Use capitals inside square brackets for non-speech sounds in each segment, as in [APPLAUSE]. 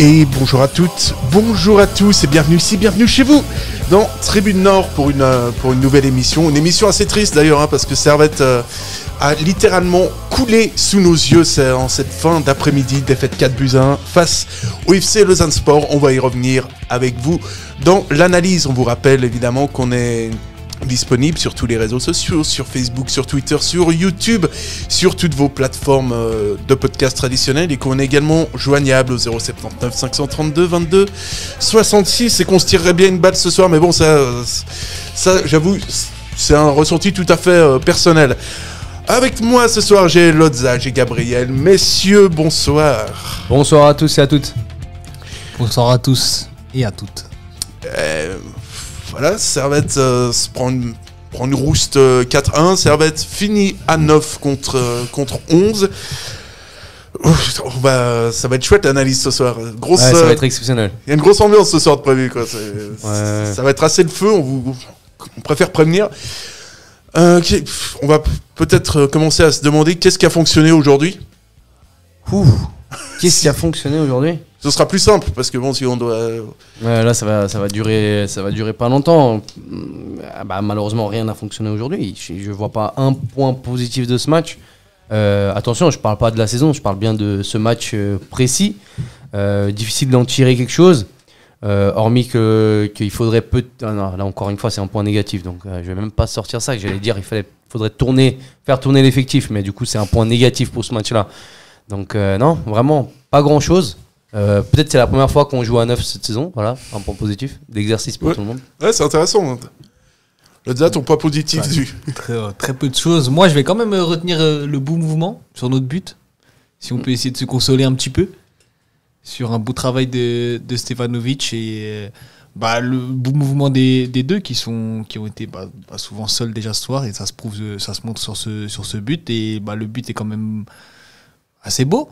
Et bonjour à toutes, bonjour à tous et bienvenue ici, bienvenue chez vous dans Tribune Nord pour une, euh, pour une nouvelle émission. Une émission assez triste d'ailleurs hein, parce que Servette euh, a littéralement coulé sous nos yeux en cette fin d'après-midi, défaite 4 buts à 1 face au FC Lausanne Sport. On va y revenir avec vous dans l'analyse. On vous rappelle évidemment qu'on est disponible sur tous les réseaux sociaux, sur Facebook, sur Twitter, sur YouTube, sur toutes vos plateformes euh, de podcast traditionnelles et qu'on est également joignable au 079 532 22 66 et qu'on se tirerait bien une balle ce soir, mais bon, ça, ça j'avoue, c'est un ressenti tout à fait euh, personnel. Avec moi ce soir, j'ai Lodza, j'ai Gabriel. Messieurs, bonsoir. Bonsoir à tous et à toutes. Bonsoir à tous et à toutes. Euh, voilà, Servette euh, se prend une, prend une rouste euh, 4-1. Servette finit à 9 contre, euh, contre 11. Ouf, on va- ça va être chouette l'analyse ce soir. Grosse, Ouais, ça euh, va être exceptionnel. Il y a une grosse ambiance ce soir de prévu. Quoi. Ouais. Ça va être assez le feu, on, vous, on préfère prévenir. Euh, on va peut-être euh, commencer à se demander qu'est-ce qui a fonctionné aujourd'hui. Ouh. Qu'est-ce qui a fonctionné aujourd'hui? Ce sera plus simple parce que bon, si on doit. Ouais, là, ça va, ça va durer, ça va durer pas longtemps. Ah bah, malheureusement, rien n'a fonctionné aujourd'hui. Je, je vois pas un point positif de ce match. Euh, attention, je parle pas de la saison, je parle bien de ce match euh, précis. Euh, difficile d'en tirer quelque chose. Euh, hormis que qu'il faudrait peut ah non, là encore une fois c'est un point négatif donc euh, je vais même pas sortir ça que j'allais dire il fallait faudrait tourner faire tourner l'effectif mais du coup c'est un point négatif pour ce match là donc euh, non vraiment pas grand chose Euh, peut-être c'est la première fois qu'on joue à 9 cette saison voilà un point positif d'exercice pour Ouais. tout le monde Ouais, c'est intéressant. Le date, ton pas positif Ouais. du. Très, euh, très peu de choses. Moi, je vais quand même retenir le beau mouvement sur notre but. Si on peut essayer de se consoler un petit peu sur un beau travail de, de Stefanovic et bah, le beau mouvement des, des deux qui, sont, qui ont été bah, bah, souvent seuls déjà ce soir et ça se prouve, ça se montre sur ce, sur ce but et bah, le but est quand même assez beau.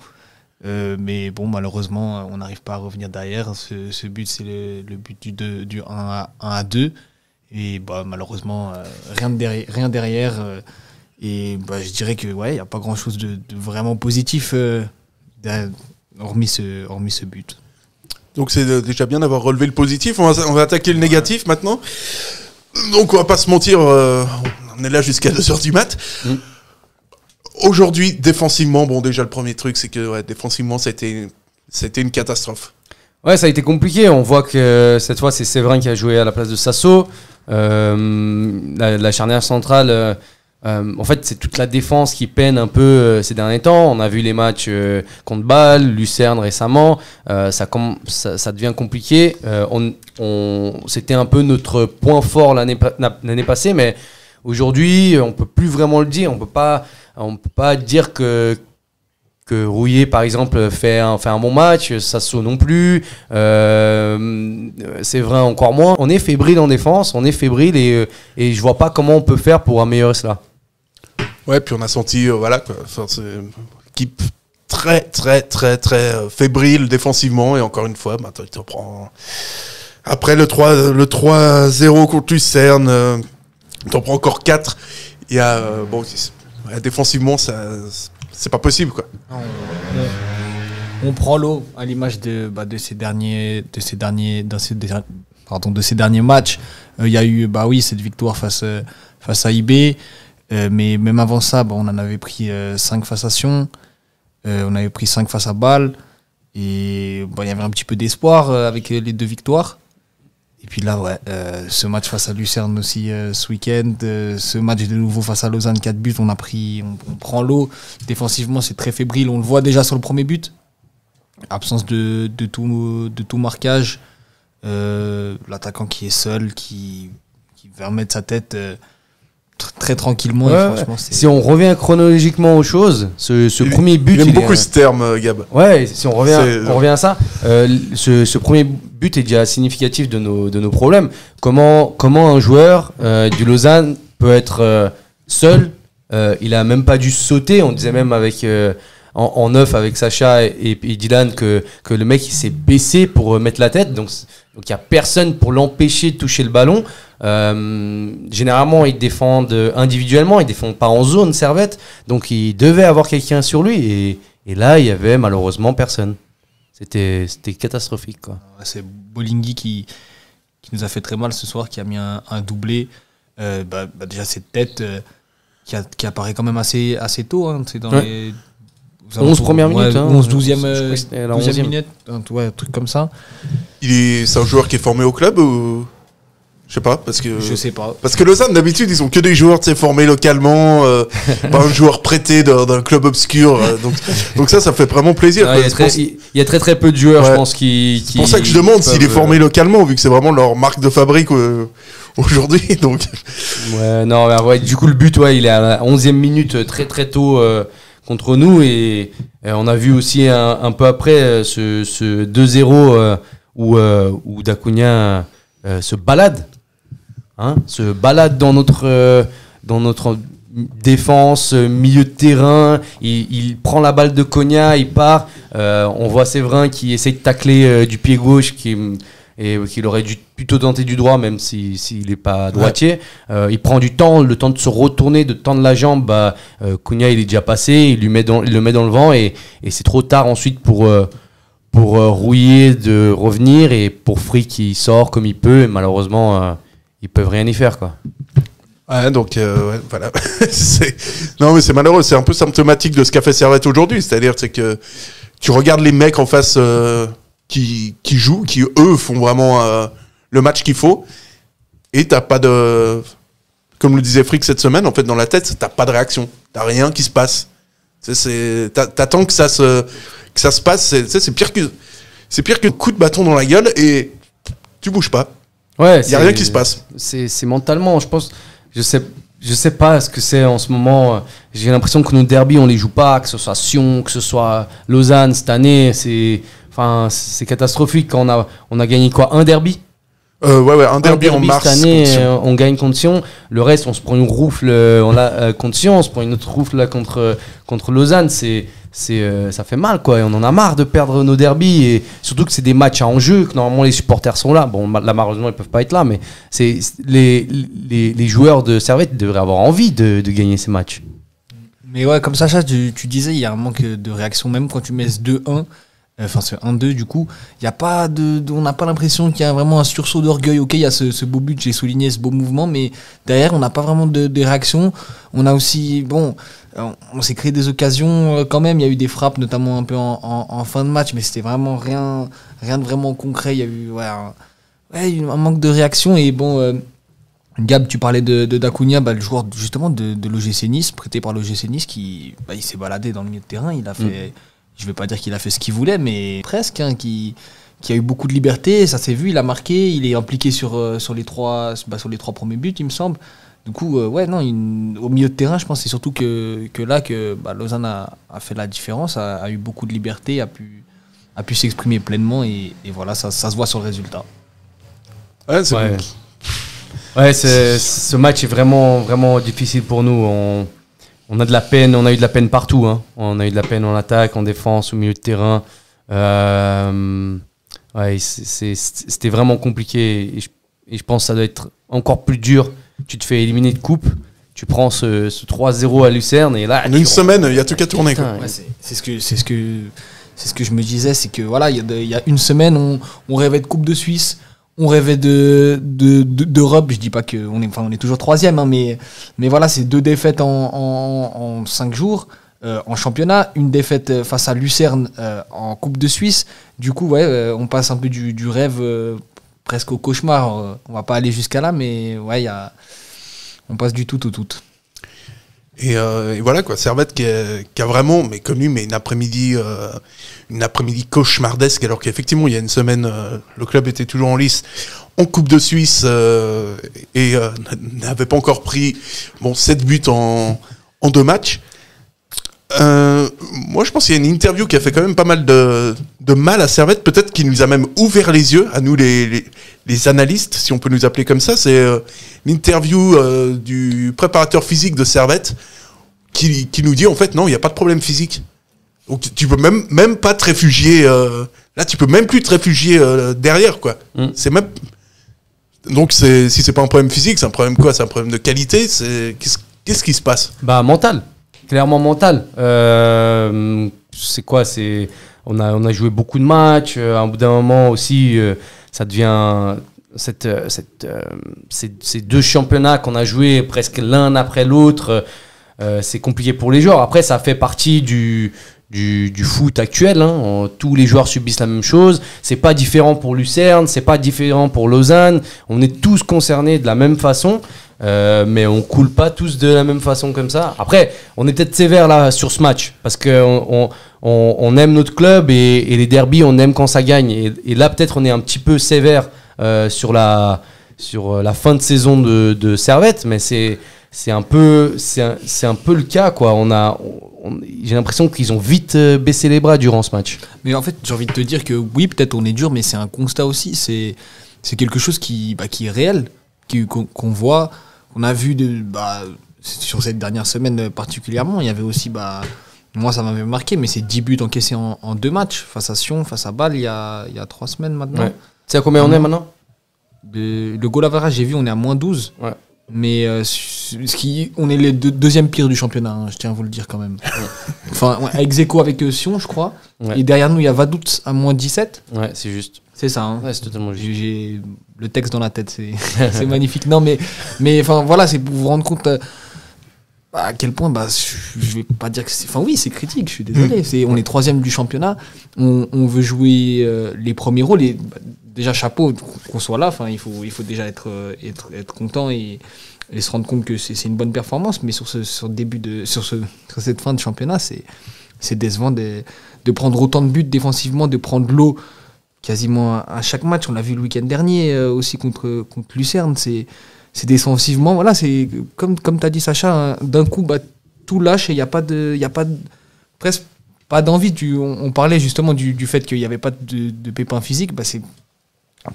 Euh, mais bon, malheureusement, on n'arrive pas à revenir derrière. Ce, ce but, c'est le, le but du, deux- du 1 à, 1 à 2. Et bah, malheureusement, euh, rien, de derrière, rien derrière. euh, et bah, je dirais que ouais, il n'y a pas grand chose de, de vraiment positif derrière- hormis, ce, hormis ce but. Donc c'est déjà bien d'avoir relevé le positif. On va, on va attaquer le négatif maintenant. Donc on va pas se mentir, on est là jusqu'à 2h du mat. Mm. Aujourd'hui, défensivement, bon déjà le premier truc c'est que défensivement c'était une catastrophe. Ouais, ça a été compliqué. On voit que cette fois, c'est Séverin qui a joué à la place de Sasso. Euh, la, charnière centrale, euh, euh, en fait, c'est toute la défense qui peine un peu ces derniers temps. On a vu les matchs contre Bâle, Lucerne récemment. Ça, devient compliqué. C'était un peu notre point fort l'année passée, mais aujourd'hui, on peut plus vraiment le dire. On peut pas, on peut pas dire que que par exemple, fait un, fait un bon match, Sasso non plus, euh, c'est vrai encore moins. On est fébrile en défense, on est fébrile et, euh, et je vois pas comment on peut faire pour améliorer cela. Ouais, puis on a senti euh, voilà quoi, enfin, équipe très très très très euh, fébrile défensivement et encore une fois, bah, tu te prends après le 3 le 3-0 contre Lucerne, euh, t'en prends encore 4. Il y a euh, bon défensivement c'est pas possible quoi. On, prend l'eau à l'image de, ces derniers, matchs. Euh, Il y a eu, bah cette victoire face, euh, à IB. Euh, mais même avant ça, bah, on en avait pris 5 face à Sion. On avait pris 5 face à Bâle. Et bah, il y avait un petit peu d'espoir avec les deux victoires. Et puis là, ouais, euh, ce match face à Lucerne aussi euh, ce week-end, euh, ce match de nouveau face à Lausanne, 4 buts, on a pris, on, on prend l'eau. Défensivement, c'est très fébrile, on le voit déjà sur le premier but. Absence de, de, tout, de tout marquage. Euh, L'attaquant qui est seul, qui, qui va remettre sa tête euh, tr- très tranquillement. et franchement, Si on revient chronologiquement aux choses, ce, ce Il- premier but. Il aime il est, beaucoup ce terme Gab. Ouais, si on revient, on revient à ça, euh, ce, ce premier but est déjà significatif de nos, de nos problèmes. Comment, comment un joueur euh, du Lausanne peut être euh, seul euh, Il a même pas dû sauter. On disait même avec euh, en, en neuf avec Sacha et, Dylan que, que le mec il s'est baissé pour mettre la tête. Donc c- donc il y a personne pour l'empêcher de toucher le ballon. Généralement ils défendent individuellement, ils défendent pas en zone Servette. Donc il devait avoir quelqu'un sur lui et, et là il y avait malheureusement personne. C'était c'était catastrophique C'est Bolingui qui, qui nous a fait très mal ce soir, qui a mis un, un doublé. Euh, bah, bah, déjà, cette tête euh, qui, a- qui apparaît quand même assez, assez tôt. Hein, c'est dans Ouais. les. aux 11 alentours- premières ouais, minutes, hein. 11, 12e, Je crois euh, que c'était la 12e 11e. minute. un, ouais, un truc comme ça. Il est, c'est un joueur qui est formé au club ou? Je sais pas parce que Je sais pas. parce que Lausanne d'habitude ils ont que des joueurs tu sais, formés localement, euh, [LAUGHS] pas un joueur prêté d'un, club obscur. euh, donc donc ça ça fait vraiment plaisir. Il, y a très, y a très très peu de joueurs, Ouais. je pense, qui. c'est pour ça que je demande s'il est formé localement vu que c'est vraiment leur marque de fabrique euh, aujourd'hui. [LAUGHS] Donc Ouais, non, bah ouais, du coup, le but, ouais, il est à la 11e minute, euh, très très tôt euh, contre nous. Et, on a vu aussi un, un peu après euh, ce, ce 2-0 euh, où, euh, où Dacunia euh, se balade. Hein, se balade dans notre, euh, dans notre défense, euh, milieu de terrain. Il, il prend la balle de Cogna, il part. Euh, on voit Séverin qui essaye de tacler euh, du pied gauche, qui et qu'il aurait dû plutôt tenter du droit, même s'il si, n'est pas droitier. Euh, il prend du temps, le temps de se retourner, de tendre la jambe. Bah, Cunha, il est déjà passé, il, lui met dans, il le met dans le vent et, et c'est trop tard ensuite pour, pour Rouillé de revenir et pour Free qui sort comme il peut. Et malheureusement, ils peuvent rien y faire. Quoi. Ouais, donc euh, voilà. [LAUGHS] Non, mais c'est malheureux. C'est un peu symptomatique de ce qu'a fait Servette aujourd'hui. C'est-à-dire, c'est que tu regardes les mecs en face euh, qui, qui jouent, qui eux font vraiment euh, le match qu'il faut, et t'as pas de, comme le disait Frick cette semaine, en fait, dans la tête, t'as pas de réaction. T'as rien qui se passe. C'est- t'a- T'attends que ça se, que ça se passe. C'est pire que, c'est pire que coup de bâton dans la gueule et tu bouges pas. Ouais, Il y a rien qui se passe. C'est mentalement, je pense. Je sais, je sais pas ce que c'est en ce moment. J'ai l'impression que nos derbies, on les joue pas, que ce soit Sion, que ce soit Lausanne cette année. C'est enfin, catastrophique. Quand on a, on a gagné quoi Un derby? Euh, ouais, ouais, un Un derby, en mars. cette année, euh, on gagne contre Sion. Le reste, on se prend une roufle euh, on l'a, euh, contre Sion, on se prend une autre roufle là, contre, contre Lausanne. C'est, c'est, euh, ça fait mal, quoi. Et on en a marre de perdre nos derbies. Et surtout que c'est des matchs à enjeu, que normalement les supporters sont là. Bon, là, malheureusement, ils peuvent pas être là, mais c'est, les, les, joueurs de Servette devraient avoir envie de, de gagner ces matchs. Mais ouais, comme Sacha, tu, tu disais, il y a un manque de réaction, même quand tu mets ce 2-1. Euh, Enfin, ce 1-2, du coup, il y a pas de, de- on n'a pas l'impression qu'il y a vraiment un sursaut d'orgueil. Ok, il y a ce, ce beau but, j'ai souligné ce beau mouvement, mais derrière, on n'a pas vraiment de, de réaction. On a aussi, bon, on, on s'est créé des occasions euh, quand même. Il y a eu des frappes, notamment un peu en, en- en fin de match, mais c'était vraiment rien, rien de vraiment concret. Il y a eu, ouais, un, ouais, un manque de réaction. Et bon, euh, Gab, tu parlais de, de Dacunia, bah, le joueur justement de, de l'OGC Nice, prêté par l'OGC Nice, qui bah, il s'est baladé dans le milieu de terrain. Il a fait, je vais pas dire qu'il a fait ce qu'il voulait, mais presque, hein, qui, qui a eu beaucoup de liberté. Ça s'est vu, il a marqué, il est impliqué sur, euh, sur, les, trois, bah, sur les trois premiers buts, il me semble. Du coup, euh, ouais, non, au milieu de terrain, je pense que c'est surtout que, que là que bah, Lausanne a, a fait la différence, a, a eu beaucoup de liberté, a pu, a pu s'exprimer pleinement, et, et voilà, ça, ça se voit sur le résultat. Ouais, c'est Ouais. Ouais, ce match est vraiment, vraiment difficile pour nous. On, on a de la peine, on a eu de la peine partout. hein. On a eu de la peine en attaque, en défense, au milieu de terrain. Euh, ouais, c'est- c'est- c'était vraiment compliqué. Et je, et je pense que ça doit être encore plus dur. Tu te fais éliminer de coupe, tu prends ce, ce 3-0 à Lucerne et là. En une rentres- semaine, il y a tout qu'à tourner. Ouais, c'est ce que c'est ce que c'est ce que je me disais, c'est que voilà, il y, y a une semaine, on, on rêvait de Coupe de Suisse, on rêvait de de- de- d'Europe. je dis pas que on est, est toujours troisième, hein, mais voilà, c'est deux défaites en, cinq jours. euh, en championnat, une défaite euh, face à Lucerne euh, en Coupe de Suisse. Du coup, on passe un peu du, rêve presque au cauchemar. On va pas aller jusqu'à là, mais ouais, on passe du tout au tout. Et, euh, et voilà quoi, Servette qui a, qui a vraiment mais connu mais une après-midi euh, une après-midi cauchemardesque alors qu'effectivement il y a une semaine euh, le club était toujours en lice en Coupe de Suisse euh, et euh, [LAUGHS] n'avait pas encore pris bon 7 buts en, en deux matchs. Euh, moi je pense qu'il y a une interview qui a fait quand même pas mal de, de mal à Servette, peut-être qui nous a même ouvert les yeux, à nous les, les, les analystes, si on peut nous appeler comme ça. C'est euh, l'interview euh, du préparateur physique de Servette qui, qui nous dit en fait non, il n'y a pas de problème physique. Donc tu peux même, même pas te réfugier. euh, là, tu peux même plus te réfugier euh, derrière, quoi. Mm. C'est même. Donc si c'est pas un problème physique, c'est un problème quoi? C'est un problème de qualité? C'est qu'est-ce qu'est-ce qui se passe? Bah mental, clairement mental. Euh, c'est quoi C'est on a on a joué beaucoup de matchs. euh, à un bout d'un moment aussi, euh, ça devient cette, euh, cette, euh, ces, deux championnats qu'on a joués presque l'un après l'autre. euh, c'est compliqué pour les joueurs. Après, ça fait partie du du, foot actuel. hein. Tous les joueurs subissent la même chose. C'est pas différent pour Lucerne, c'est pas différent pour Lausanne. On est tous concernés de la même façon. Euh, mais on coule pas tous de la même façon comme ça. Après, on est peut-être sévère là sur ce match parce que on, on, aime notre club et, les derbies, on aime quand ça gagne. Et, là, peut-être, on est un petit peu sévère euh, sur la sur euh, la fin de saison de, Servette, mais c'est c'est un peu c'est un, un peu le cas quoi. On a j'ai l'impression qu'ils ont vite baissé les bras durant ce match. Mais en fait, j'ai envie de te dire que oui, peut-être on est dur, mais c'est un constat aussi. C'est c'est quelque chose qui, bah, qui est réel, qu'on voit, qu'on a vu de, bah, sur cette dernière semaine euh, particulièrement. Il y avait aussi, bah, moi ça m'avait marqué, mais c'est 10 buts encaissés en, en deux matchs, face à Sion, face à Bâle, il y a, il y a trois semaines maintenant. Ouais. Tu sais à combien on est maintenant? De- le goal average, j'ai vu, on est à moins 12. Ouais. Mais euh, ce qui, on est les deux, deuxième pire du championnat, hein, je tiens à vous le dire quand même. [LAUGHS] enfin, ouais, ex aequo avec euh, Sion, je crois. Ouais. Et derrière nous, il y a Vadout à moins 17. Ouais, c'est juste. C'est ça. Hein. Ouais, c'est totalement juste. J'ai le texte dans la tête, [LAUGHS] c'est magnifique. Non, mais, mais enfin voilà, c'est pour vous rendre compte euh, à quel point, bah, je vais pas dire que c'est. Enfin, oui, c'est critique, je suis désolé. C'est, on est troisième du championnat, on, on veut jouer euh, les premiers rôles. Et, bah, déjà, chapeau qu'on soit là, enfin, il faut, il faut déjà être, euh, être, content et, se rendre compte que c'est une bonne performance. Mais sur, ce, sur, début de, sur, ce, sur cette fin de championnat, c'est c'est décevant de, de prendre autant de buts défensivement, de prendre l'eau quasiment à, chaque match. On l'a vu le week-end dernier euh, aussi contre, contre Lucerne. C'est c'est défensivement, voilà, c'est comme, comme tu as dit Sacha, hein, d'un coup, bah, tout lâche et il n'y a pas de. A pas presque pas d'envie. On, parlait justement du, du fait qu'il n'y avait pas de, de pépins physiques. Bah, c'est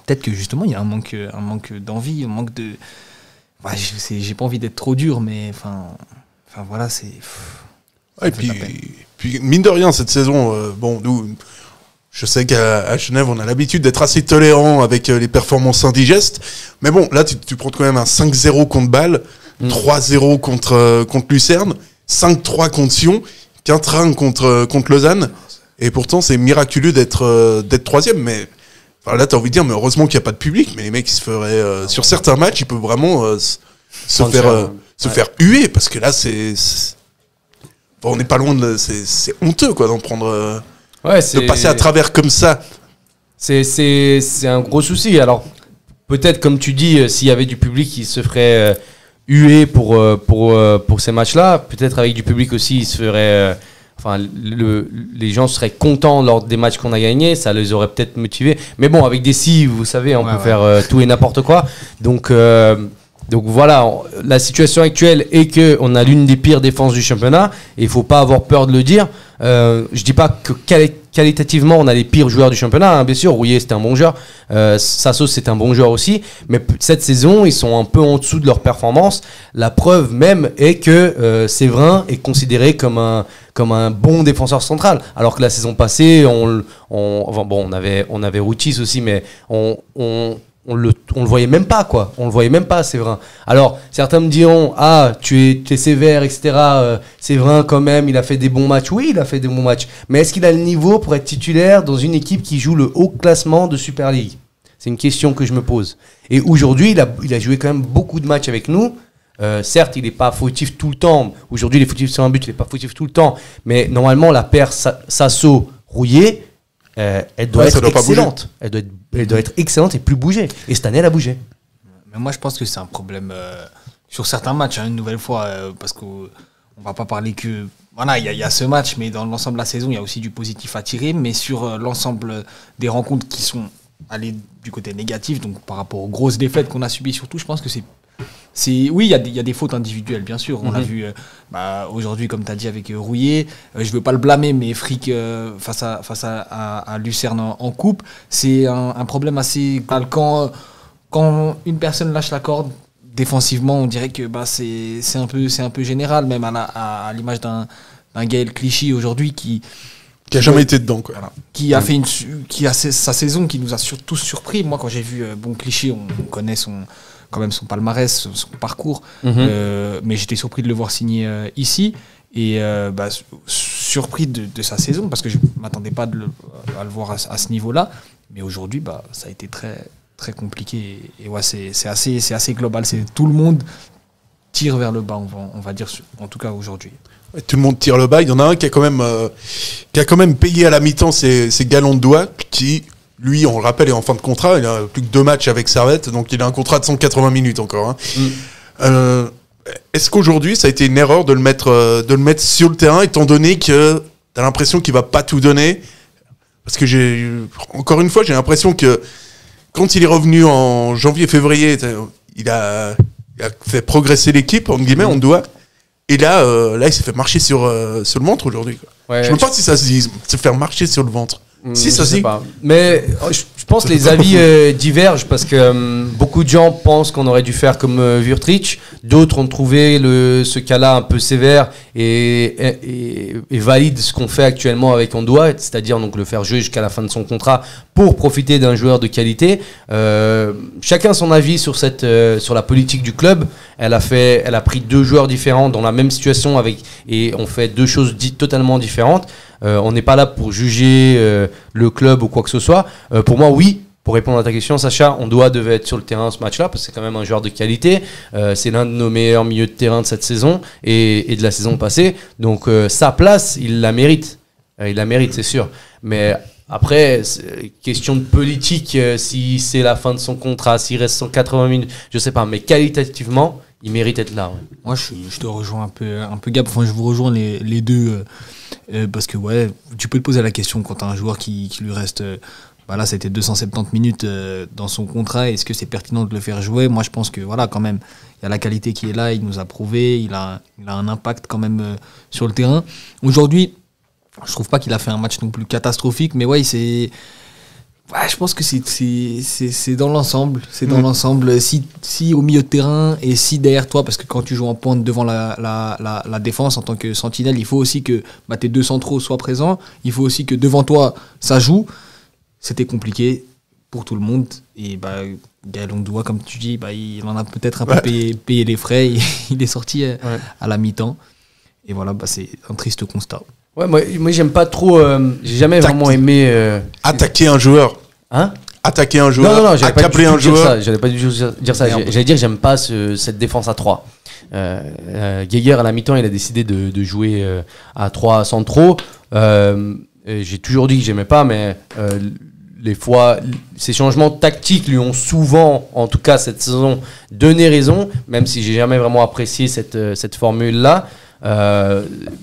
Peut-être que justement, il y a un manque, un manque d'envie, un manque de. J'ai pas envie d'être trop dur, mais enfin. Enfin voilà, c'est. Et puis, mine de rien, cette saison, euh, bon, nous, je sais qu'à Genève, on a l'habitude d'être assez tolérant avec euh, les performances indigestes. Mais bon, là, tu, tu prends quand même un 5-0 contre Bâle, Mm. 3-0 contre, euh, contre Lucerne, 5-3 contre Sion, 4-1 contre, contre Lausanne. Et pourtant, c'est miraculeux d'être d'être troisième. Mais enfin, là, t'as envie de dire, mais heureusement qu'il n'y a pas de public. Mais les mecs, ils se feraient. euh, sur certains matchs, ils peuvent vraiment euh, se, faire, euh, se Ouais. faire huer. Parce que là, c'est. Bon, on n'est pas loin de. C'est honteux, quoi, d'en prendre. Ouais, de passer à travers comme ça. C'est, c'est, c'est un gros souci. Alors, peut-être, comme tu dis, s'il y avait du public qui se ferait huer pour, pour, pour ces matchs-là, peut-être avec du public aussi, ils se feraient. Enfin, le, les gens seraient contents lors des matchs qu'on a gagnés, ça les aurait peut-être motivés. Mais bon, avec des si, vous savez, on Ouais, peut ouais. faire euh, tout et n'importe quoi. Donc, euh, donc voilà, on- la situation actuelle est que on a l'une des pires défenses du championnat et il faut pas avoir peur de le dire. Euh, je dis pas que quali- qualitativement on a les pires joueurs du championnat. hein. Bien sûr, Rouillet c'est un bon joueur, euh, Sasso c'est un bon joueur aussi, mais cette saison ils sont un peu en dessous de leur performance. La preuve même est que euh, Séverin est considéré comme un comme un bon défenseur central, alors que la saison passée on, on bon on avait on avait Routis aussi, mais on, on on le, on le voyait même pas, quoi. On le voyait même pas, Séverin. Alors, certains me diront, ah, tu es, sévère, etc. Euh, Séverin, quand même, il a fait des bons matchs. Oui, il a fait des bons matchs. Mais est-ce qu'il a le niveau pour être titulaire dans une équipe qui joue le haut classement de Super League? C'est une question que je me pose. Et aujourd'hui, il a, joué quand même beaucoup de matchs avec nous. Euh, certes, il n'est pas fautif tout le temps. Aujourd'hui, il est fautif sur un but, il n'est pas fautif tout le temps. Mais normalement, la paire Sa- Sasso-Rouillé, euh, elle doit Ouais, être doit excellente. Elle doit, être, elle doit être excellente et plus bouger. Et cette année, elle a bougé. Mais moi, je pense que c'est un problème euh, sur certains matchs, hein, une nouvelle fois, euh, parce qu'on on va pas parler que. Voilà, il y, y a ce match, mais dans l'ensemble de la saison, il y a aussi du positif à tirer. Mais sur euh, l'ensemble des rencontres qui sont allées du côté négatif, donc par rapport aux grosses défaites qu'on a subies, surtout, je pense que c'est c'est oui, il y, a des- il y a des fautes individuelles, bien sûr. On l'a Mhm. vu euh, bah, aujourd'hui, comme tu as dit, avec euh, Rouillet. Euh, je veux pas le blâmer, mais Frick, euh, face, à, face à, à- à Lucerne en, en coupe, c'est un, un problème assez. Quand, quand une personne lâche la corde, défensivement, on dirait que bah, c'est c'est un, peu- c'est un peu général, même à l'image d'un d'un Gaël Clichy aujourd'hui qui, Qui a jamais été dedans, quoi. qui a fait une qui a sa sa saison qui nous a sur- tous surpris moi quand j'ai vu bon Clichy on, on connaît son quand même son palmarès son, son parcours. Mhm. Euh, mais j'étais surpris de le voir signer euh, ici. Et euh, bah, su- surpris de, de sa saison parce que je m'attendais pas de le- à le voir à, ce- à ce niveau là mais aujourd'hui bah ça a été très très compliqué. Et, et ouais c'est c'est assez c'est assez global. C'est tout le monde tire vers le bas on va, on va dire en tout cas aujourd'hui. Ouais, Tout le monde tire le bas. Il y en a un qui a quand même, euh, qui a quand même payé à la mi-temps ses, ses galons de doigts, qui, lui, on le rappelle, est en fin de contrat. Il a plus que deux matchs avec Servette, donc il a un contrat de 180 minutes encore. hein. Mm. Euh, Est-ce qu'aujourd'hui, ça a été une erreur de le mettre, euh, de le mettre sur le terrain, étant donné que t'as l'impression qu'il va pas tout donner? Parce que j'ai, encore une fois, j'ai l'impression que quand il est revenu en janvier-février, il a, il a fait progresser l'équipe, entre guillemets, on doit. Et là, euh, là, il s'est fait marcher sur, euh, sur le ventre aujourd'hui. Ouais, je ne sais pas si ça se dit, se faire marcher sur le ventre. Hmm, si, ça pas. Mais euh, je, je pense les avis euh, divergent parce que euh, beaucoup de gens pensent qu'on aurait dû faire comme euh, Wurtrich. D'autres ont trouvé le, ce cas-là un peu sévère et, et, et- et valide ce qu'on fait actuellement avec Ondoa, c'est-à-dire donc le faire jouer jusqu'à la fin de son contrat pour profiter d'un joueur de qualité. Euh, chacun son avis sur cette euh, sur la politique du club. Elle a fait, elle a pris deux joueurs différents dans la même situation avec et on fait deux choses dites totalement différentes. Euh, on n'est pas là pour juger euh, le club ou quoi que ce soit. Euh, pour moi, oui. Pour répondre à ta question, Sacha, on doit devait être sur le terrain ce match-là parce que c'est quand même un joueur de qualité. C'est l'un de nos meilleurs milieux de terrain de cette saison et, de la saison passée. Donc sa place, il la mérite. Il la mérite, c'est sûr. Mais après, question de politique, si c'est la fin de son contrat, s'il reste 180 minutes, je sais pas. Mais qualitativement, il mérite d'être là. Moi, je, te rejoins un peu, un peu Gab. Enfin, je vous rejoins les, les deux. euh, euh, parce que, ouais, tu peux te poser la question quand tu as un joueur qui, lui reste. euh, bah là, c'était 270 minutes euh, dans son contrat. Est-ce que c'est pertinent de le faire jouer? Moi, je pense que, voilà, quand même, il y a la qualité qui est là. Il nous a prouvé. Il a, il a un impact quand même sur le terrain. Aujourd'hui, je trouve pas qu'il a fait un match non plus catastrophique. Mais ouais, c'est. Ouais, je pense que c'est- c'est c'est- c'est dans l'ensemble. C'est dans Mm. l'ensemble. Si, si au milieu de terrain et si derrière toi, parce que quand tu joues en pointe devant la, la, la, la défense en tant que sentinelle, il faut aussi que bah, tes deux centraux soient présents. Il faut aussi que devant toi, ça joue. C'était compliqué pour tout le monde. Et bah, Gaël Ondoa, comme tu dis, bah, il en a peut-être un peu payé, payé les frais. Il, [LAUGHS] il est sorti euh, Ouais. à la mi-temps. Et voilà, bah, c'est un triste constat. Ouais, moi, moi j'aime pas trop. euh, J'ai jamais vraiment aimé. euh, Attaquer un joueur. Hein Attaquer un joueur. non, accabler un joueur. J'allais pas du tout dire ça. J'allais dire, j'aime pas ce- cette défense à 3. Euh, euh, Geiger, à la mi-temps, il a décidé de, de jouer euh, à 3 centraux. Euh, J'ai toujours dit que j'aimais pas, mais euh, les fois, ces changements tactiques lui ont souvent, en tout cas cette saison, donné raison, même si j'ai jamais vraiment apprécié cette, cette formule-là.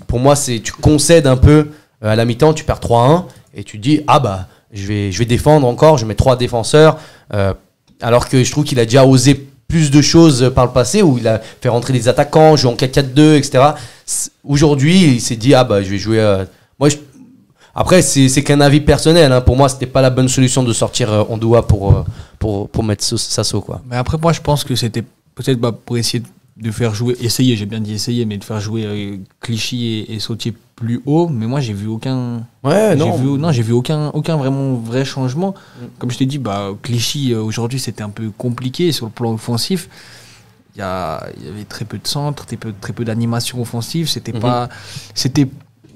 Pour moi, c'est tu concèdes un peu à la mi-temps, tu perds 3-1 et tu te dis ah bah je vais je vais défendre encore, je mets trois défenseurs. euh, alors que je trouve qu'il a déjà osé plus de choses par le passé où il a fait rentrer des attaquants, jouer en 4-4-2, etc. Aujourd'hui, il s'est dit ah bah je vais jouer. euh, moi, après c'est qu'un avis personnel. hein. Pour moi, c'était pas la bonne solution de sortir euh, Ondoa pour euh, pour pour mettre Sasso quoi. Mais après, moi, je pense que c'était peut-être bah, pour essayer de faire jouer, essayer, j'ai bien dit essayer, mais de faire jouer euh, Clichy et, et Sautier plus haut. Mais moi, j'ai vu aucun. Ouais, non. vu, non, j'ai vu aucun, aucun vraiment vrai changement. Comme je t'ai dit, bah, Clichy, euh, aujourd'hui, c'était un peu compliqué sur le plan offensif. Il y, y avait très peu de centres, très peu, très peu d'animation offensive. C'était Mhm. pas. C'était.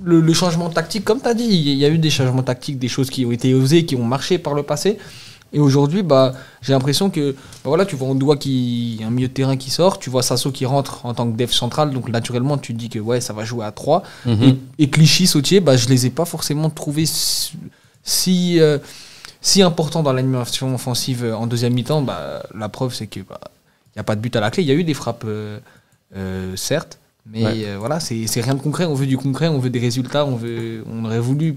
Le, le changement tactique, comme tu as dit, il y a eu des changements tactiques, des choses qui ont été osées, qui ont marché par le passé. Et aujourd'hui, bah, j'ai l'impression que bah voilà, tu vois un doigt qui un milieu de terrain qui sort, tu vois Sasso qui rentre en tant que dev central, donc naturellement tu te dis que ouais, ça va jouer à 3. Mhm. Et, et Clichy, Sautier, bah, je les ai pas forcément trouvés si, si, euh, si importants dans l'animation offensive en deuxième mi-temps. Bah, la preuve, c'est que bah, il n'y a pas de but à la clé. Il y a eu des frappes, euh, euh, certes, mais Ouais. voilà, c'est c'est rien de concret. On veut du concret, on veut des résultats, on, veut, on aurait voulu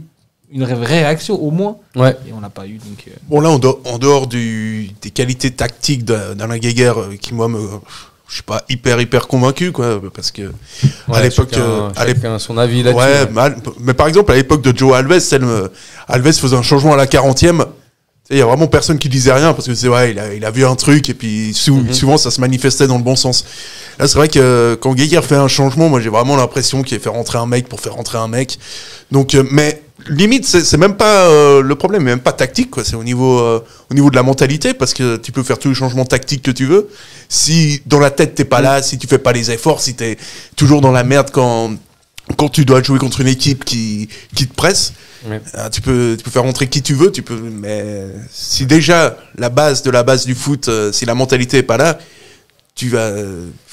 une ré- réaction au moins, Ouais. et on l'a pas eu. Donc, euh, Bon, là, en dehors, en dehors du, des qualités tactiques d'Alain Geiger, euh, qui, moi, me, je suis pas hyper hyper convaincu quoi parce que à Ouais, l'époque euh, à l'époque chacun son avis là-dessus. ouais, mal- mais par exemple à l'époque de Joe Alves celle, Alves faisait un changement à la 40e il y a vraiment personne qui disait rien parce que c'est ouais il a, il a vu un truc et puis sou- Mhm. souvent ça se manifestait dans le bon sens là c'est vrai que euh, quand Geiger fait un changement moi j'ai vraiment l'impression qu'il fait rentrer un mec pour faire rentrer un mec donc euh, mais limite c'est c'est même pas euh, le problème même pas tactique quoi c'est au niveau euh, au niveau de la mentalité parce que tu peux faire tous les changements tactiques que tu veux si dans la tête t'es pas là si tu fais pas les efforts si t'es toujours dans la merde quand quand tu dois jouer contre une équipe qui qui te presse Ouais. ah, tu peux tu peux faire rentrer qui tu veux tu peux mais si déjà la base de la base du foot euh, si la mentalité est pas là tu vas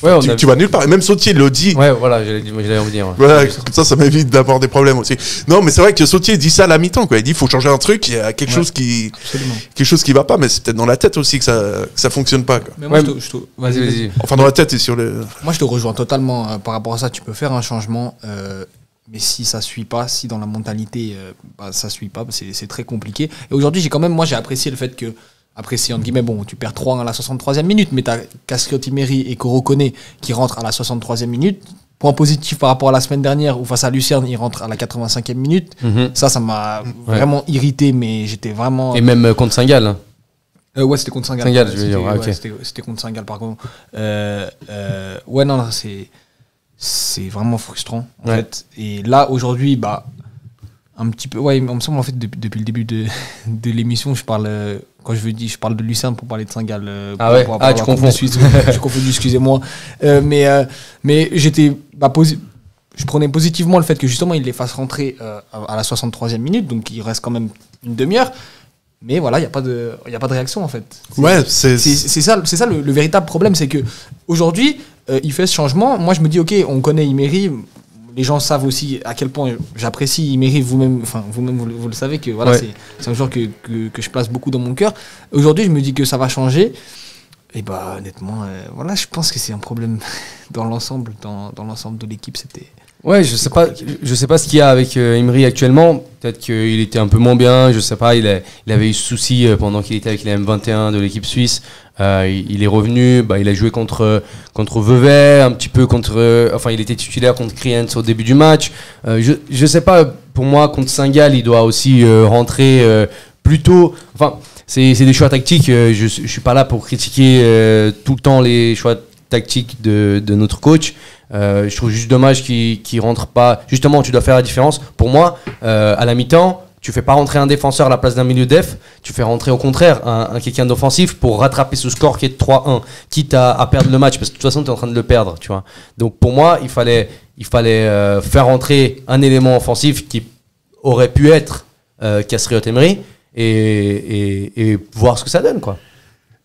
Ouais, on tu, a- tu vas nulle part et même Sautier le dit Ouais, voilà, j'allais en venir. ouais. voilà, comme ça, ça m'évite d'avoir des problèmes aussi. Non, mais c'est vrai que Sautier dit ça à la mi-temps, quoi. Il dit, il faut changer un truc, il y a quelque Ouais. chose qui, Absolument. quelque chose qui va pas, mais c'est peut-être dans la tête aussi que ça, que ça fonctionne pas, quoi. Mais moi, Ouais, je te- je te- Vas-y, vas-y. Enfin, dans la tête et sur le. Moi, je te rejoins totalement euh, par rapport à ça. Tu peux faire un changement, euh, mais si ça suit pas, si dans la mentalité euh, bah, ça suit pas, c'est c'est très compliqué. Et aujourd'hui, j'ai quand même, moi, j'ai apprécié le fait que, apprécié entre guillemets, bon, tu perds 3 à la 63e minute, mais t'as Casriotti Meri et Korokone qui rentrent à la 63e minute. Point positif par rapport à la semaine dernière où face à Lucerne, ils rentrent à la 85e minute. Mhm. Ça, ça m'a vraiment irrité, mais j'étais vraiment. Et même euh, contre Saint-Gall. hein. Euh, ouais, c'était contre Saint-Gall. Je veux C'était- dire, ouais, ouais, ok. C'était c'était contre Saint-Gall, par contre. Euh, euh, ouais, non, c'est c'est vraiment frustrant, en Ouais. fait. Et là, aujourd'hui, bah, un petit peu, ouais, il me semble, en fait, depuis, depuis le début de, [LAUGHS] de l'émission, je parle, euh, quand je veux dire, je parle de Lucerne pour parler de Saint-Gall. euh, Ah ouais? pour- Ah, pour la tu confonds. Suisse. [LAUGHS] J'ai confondu, excusez-moi. Euh, mais euh, mais j'étais, bah, posi- je prenais positivement le fait que justement, il les fasse rentrer euh, à la 63e minute, donc il reste quand même une demi-heure. Mais voilà, il n'y a, pas de- il y a pas de réaction, en fait. C'est- Ouais, c'est. c'est c'est ça, c'est ça le, le véritable problème, c'est que aujourd'hui, euh, il fait ce changement. Moi, je me dis, ok, on connaît Imery. Les gens savent aussi à quel point j'apprécie Imery. Vous-même, enfin vous-même, vous, le- vous le savez que voilà, Ouais. c'est- un joueur que, que, que je place beaucoup dans mon cœur. Aujourd'hui, je me dis que ça va changer. Et bah, honnêtement, euh, voilà, je pense que c'est un problème [LAUGHS] dans l'ensemble, dans, dans l'ensemble de l'équipe. C'était. Ouais, je sais pas, je sais pas ce qu'il y a avec euh, Imri actuellement. Peut-être qu'il était un peu moins bien. Je sais pas. Il, a- il avait eu ce souci euh, pendant qu'il était avec les M21 de l'équipe suisse. Euh, il, est revenu. Bah, il a joué contre contre Vevey, un petit peu contre. euh, enfin, il était titulaire contre Kriens au début du match. Euh, je je sais pas. Pour moi, contre Saint-Gall, il doit aussi euh, rentrer plus tôt. Enfin, c'est des choix tactiques. je je suis pas là pour critiquer tout le temps les choix tactiques de, de notre coach. Je trouve juste dommage qu'il qu'il rentre pas. Justement, tu dois faire la différence. Pour moi, à la mi-temps, tu fais pas rentrer un défenseur à la place d'un milieu def. Tu fais rentrer au contraire un, un quelqu'un d'offensif pour rattraper ce score qui est de 3-1, quitte à, à perdre le match parce que de toute façon, tu es en train de le perdre. Tu vois. Donc pour moi, il fallait, il fallait euh, faire rentrer un élément offensif qui aurait pu être euh, Casriot Emery et, et, et voir ce que ça donne. quoi.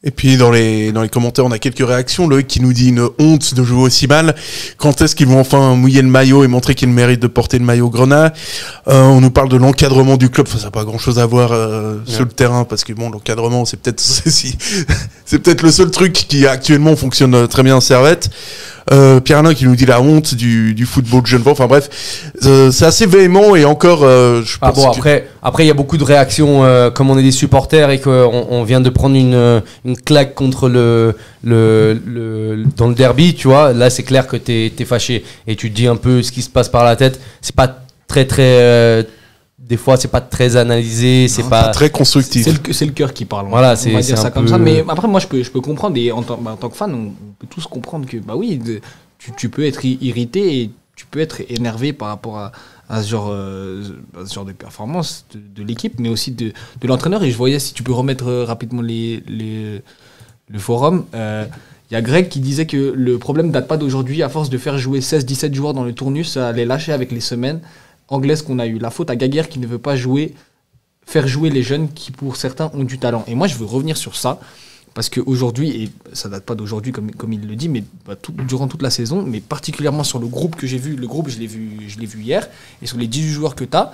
Et puis dans les dans les commentaires, on a quelques réactions. Loïc qui nous dit une honte de jouer aussi mal. Quand est-ce qu'ils vont enfin mouiller le maillot et montrer qu'ils méritent de porter le maillot Grenat? Euh, On nous parle de l'encadrement du club. Enfin, ça n'a pas grand-chose à voir euh, sur le terrain parce que bon, l'encadrement, c'est peut-être [LAUGHS] c'est peut-être le seul truc qui actuellement fonctionne euh, très bien en Servette. Euh, Pierre Alain qui nous dit la honte du, du football jeune Enfin bref, euh, c'est assez véhément et encore, euh, je Ah pense bon, que- après, après il y a beaucoup de réactions, euh, comme on est des supporters et qu'on on vient de prendre une, une claque contre le, le, le- dans le derby, tu vois. Là, c'est clair que t'es es fâché et tu te dis un peu ce qui se passe par la tête. C'est pas très très, euh, des fois, c'est pas très analysé, c'est Non, pas. pas très constructif. C'est le, c'est le cœur qui parle. Voilà, on c'est- va c'est dire un ça comme peu- ça. Mais après, moi, je peux, je peux comprendre. Et en tant, bah, en tant que fan, on, peut tous comprendre que, bah oui, de- tu, tu peux être i- irrité et tu peux être énervé par rapport à, à ce, genre, euh, à ce genre de performance de, de l'équipe, mais aussi de, de l'entraîneur. Et je voyais, si tu peux remettre euh, rapidement les, les, le forum, euh, il y a Greg qui disait que le problème date pas d'aujourd'hui. À force de faire jouer 16-17 joueurs dans le tournus, ça allait lâcher avec les semaines anglaises qu'on a eues. La faute à Gaguerre qui ne veut pas jouer faire jouer les jeunes qui, pour certains, ont du talent. Et moi, je veux revenir sur ça, parce qu'aujourd'hui, et ça date pas d'aujourd'hui comme, comme il le dit, mais bah, tout- durant toute la saison, mais particulièrement sur le groupe que j'ai vu, le groupe, je l'ai vu, je l'ai vu hier, et sur les 18 joueurs que tu as,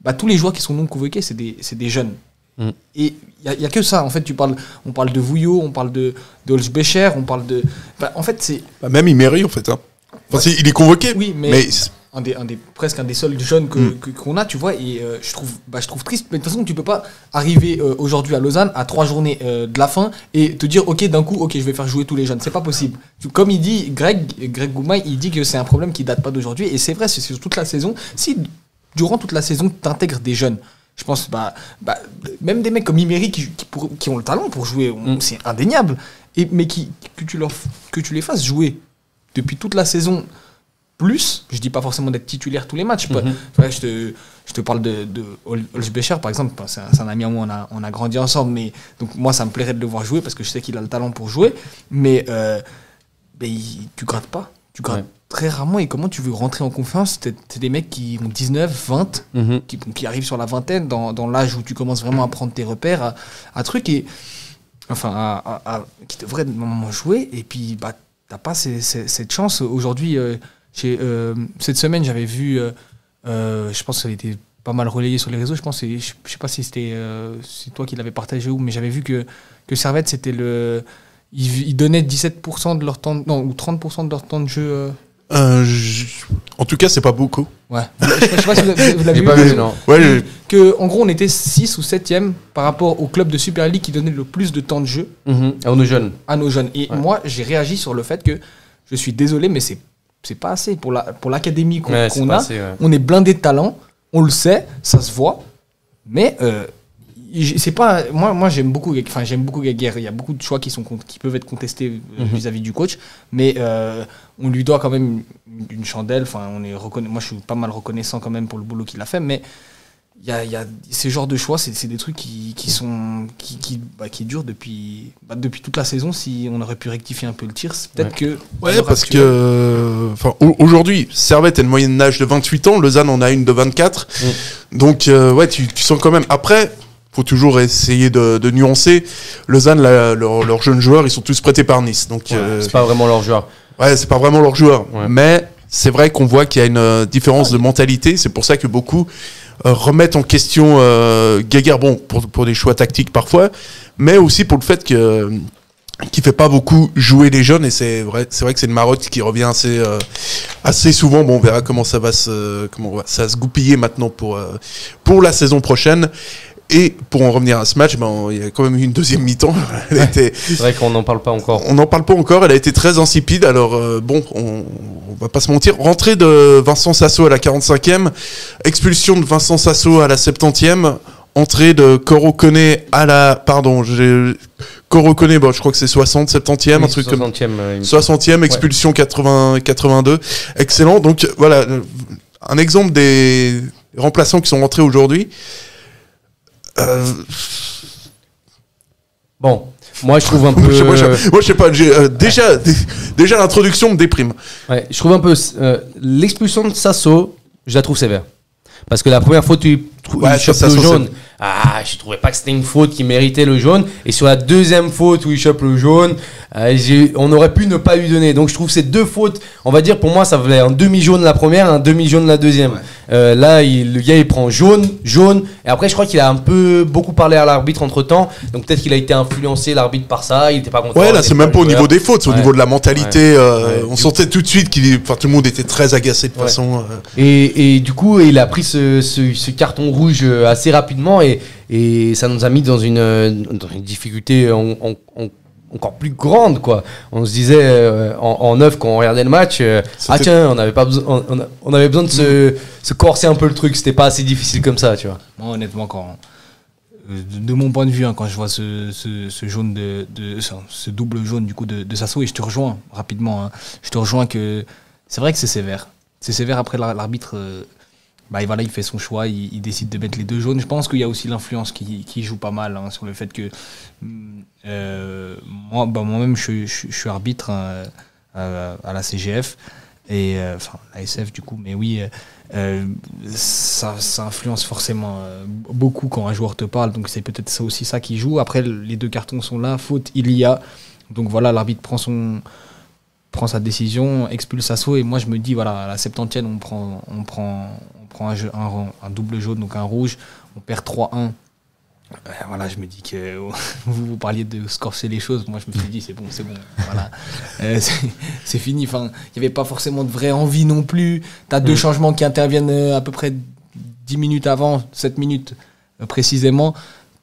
bah, tous les joueurs qui sont non convoqués, c'est des, c'est des jeunes. Mm. Et il n'y a, que ça, en fait, tu parles, on parle de Vouillot, on parle de, de Holzbecher, on parle de... bah, en fait, c'est... Bah, même il mérite en fait. Hein. Enfin, c'est- il est convoqué. Oui, mais... Mais c'est- un des, un des, presque un des seuls jeunes que- Mm. que- qu'on a, tu vois, et euh, je, trouve, bah, je trouve triste. Mais de toute façon, tu peux pas arriver euh, aujourd'hui à Lausanne, à trois journées euh, de la fin, et te dire, ok, d'un coup, ok, je vais faire jouer tous les jeunes. C'est pas possible. Comme il dit, Greg, Greg Goumaï, il dit que c'est un problème qui date pas d'aujourd'hui, et c'est vrai, c'est sur toute la saison. Si durant toute la saison, tu intègres des jeunes, je pense, bah, bah, même des mecs comme Imery qui, qui, pour- qui ont le talent pour jouer, Mm. c'est indéniable, et, mais qui, que, tu leur, que tu les fasses jouer depuis toute la saison plus, je dis pas forcément d'être titulaire tous les matchs. Mhm. Ouais, je, te, je te parle de, de Ol- Olsbecher, par exemple. C'est un, c'est un ami à moi, on a, on a grandi ensemble. Mais, donc moi, ça me plairait de le voir jouer parce que je sais qu'il a le talent pour jouer. Mais, euh, mais il- tu grattes pas. Tu grattes Ouais. très rarement. Et comment tu veux rentrer en confiance? T'es des mecs qui ont 19, 20, Mhm. qui, qui arrivent sur la vingtaine, dans, dans l'âge où tu commences vraiment à prendre tes repères, à, à trucs. Et, enfin, à, qui devraient normalement jouer. Et puis, bah, t'as pas ces- ces- cette chance. Aujourd'hui, euh, cette semaine, j'avais vu, euh, euh, je pense que ça a été pas mal relayé sur les réseaux. Je pense, que c'est- je, je sais pas si c'était euh, c'est toi qui l'avais partagé ou, mais j'avais vu que, que Servette, c'était le. Ils, ils donnaient 17% de leur temps, non, ou 30% de leur temps de jeu. euh. Euh, je- En tout cas, c'est pas beaucoup. Ouais. je, sais pas- je sais pas si vous l'avez- vous l'avez J'ai vu. pas vu, non. Ouais, je- Que, en gros, on était 6 ou 7e par rapport au club de Super League qui donnait le plus de temps de jeu Mhm. Ah, On est jeunes. à nos jeunes. Et Ouais. moi, j'ai réagi sur le fait que je suis désolé, mais c'est c'est pas assez pour la pour l'académie qu'on Ouais, a. assez, ouais. On est blindé de talent, on le sait, ça se voit, mais euh, c'est pas moi moi j'aime beaucoup enfin j'aime beaucoup Gaguerre. Il y a beaucoup de choix qui sont qui peuvent être contestés euh, Mhm. vis-à-vis du coach, mais euh, on lui doit quand même une, chandelle. Enfin, on est moi je suis pas mal reconnaissant quand même pour le boulot qu'il a fait, mais y a, il y a ces genres de choix, c'est c'est des trucs qui, qui sont qui, qui, bah, qui durent depuis bah, depuis toute la saison. Si on aurait pu rectifier un peu le tir, c'est peut-être que Ouais, parce actuelle- que enfin au- aujourd'hui, Servette a une moyenne d'âge de 28 ans, Lausanne en a une de 24. Donc euh, ouais, tu, tu sens quand même. Après, faut toujours essayer de, de nuancer. Lausanne, la- leurs leurs jeunes joueurs, ils sont tous prêtés par Nice. Donc euh, C'est pas vraiment leur joueur. ouais, c'est pas vraiment leurs joueurs. Ouais. Mais c'est vrai qu'on voit qu'il y a une euh, différence de mentalité. C'est pour ça que beaucoup euh, remettent en question euh, Guéguerre, bon, pour, pour des choix tactiques parfois, mais aussi pour le fait que qui fait pas beaucoup jouer les jeunes et c'est vrai c'est vrai que c'est une marotte qui revient assez euh, assez souvent. Bon on verra comment ça va se comment ça va se goupiller maintenant pour euh, pour la saison prochaine et pour en revenir à ce match ben il y a quand même eu une deuxième mi-temps [LAUGHS] Elle a été- C'est vrai qu'on n'en parle pas encore. on n'en parle pas encore, elle a été très insipide. Alors euh, bon, on, on va pas se mentir. Rentrée de Vincent Sasso à la 45e, expulsion de Vincent Sasso à la 70e, entrée de Coro à la pardon, j'ai Coro Koné, bon, je crois que c'est 60, 70e, un Oui, truc comme 60e, euh, il me 60e, expulsion 80, 82. Excellent. Donc voilà, euh, un exemple des remplaçants qui sont rentrés aujourd'hui. Euh, Bon, moi je trouve un peu. [LAUGHS] moi, je, moi, je- moi, je sais pas, euh, déjà, dé- [LAUGHS] déjà l'introduction me déprime. Ouais, je trouve un peu euh, l'expulsion de Sasso, je la trouve sévère. Parce que la première il, trou- Ouais, il ça, ça, jaune. Ah, je trouvais pas que c'était une faute qui méritait le jaune. Et sur la deuxième faute où il chope le jaune, euh, on aurait pu ne pas lui donner. Donc je trouve ces deux fautes, on va dire pour moi, ça valait un demi-jaune la première, un demi-jaune la deuxième. Euh, là, il- le gars il prend jaune, jaune. Et après, je crois qu'il a un peu beaucoup parlé à l'arbitre entre temps. Donc peut-être qu'il a été influencé, l'arbitre, par ça. Il était pas content. Ouais, là, c'est même pas au niveau des fautes, c'est au niveau de la mentalité. euh. On sentait tout de suite qu'il, enfin, tout le monde était très agacé de façon. Et, et du coup, il a pris ce, ce- ce carton rouge assez rapidement et, et ça nous a mis dans une, dans une difficulté en- en- en- encore plus grande. Quoi. On se disait euh, en, en neuf quand on regardait le match, euh, ah tiens, on avait, pas besoin, on, avait besoin de se, se corser un peu le truc. C'était pas assez difficile comme ça, tu vois. Moi, honnêtement, quand, euh, de, de mon point de vue, hein, quand je vois ce, ce, ce jaune de, de ce, ce double jaune du coup de, de Sasso, et je te rejoins rapidement, hein, je te rejoins que c'est vrai que c'est sévère. C'est sévère après l'ar- l'arbitre. euh, bah, il fait son choix, il, il décide de mettre les deux jaunes. Je pense qu'il y a aussi l'influence qui, joue pas mal hein, sur le fait que hum, euh, bah, moi-même, je, suis arbitre hein, euh, à la CGF et euh, la SF du coup, mais oui. ça, influence forcément beaucoup quand un joueur te parle, donc c'est peut-être ça aussi ça qui joue. Après, les deux cartons sont là, faute il y a, donc voilà, l'arbitre prend sa décision, expulse Sasso, et moi je me dis voilà, à la 70e on prend on prend on prend un, jeu- un, un double jaune, donc un rouge, on perd 3-1 Euh, voilà, je me dis que [LAUGHS] vous, vous parliez de scorcer les choses. Moi, je me suis dit, c'est bon, c'est bon. Voilà. [LAUGHS] Euh, c'est- fini. Enfin, il n'y avait pas forcément de vraie envie non plus. Tu as deux changements qui interviennent euh, à peu près 10 minutes avant, 7 minutes précisément.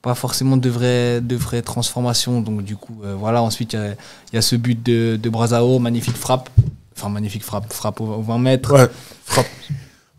Pas forcément de vraies, de vraies transformations. Donc, du coup, euh, voilà. Ensuite, il y a- il y, a ce but de, de Brazao, magnifique frappe. Enfin, magnifique frappe, frappe au, au 20 mètres. Ouais, frappe.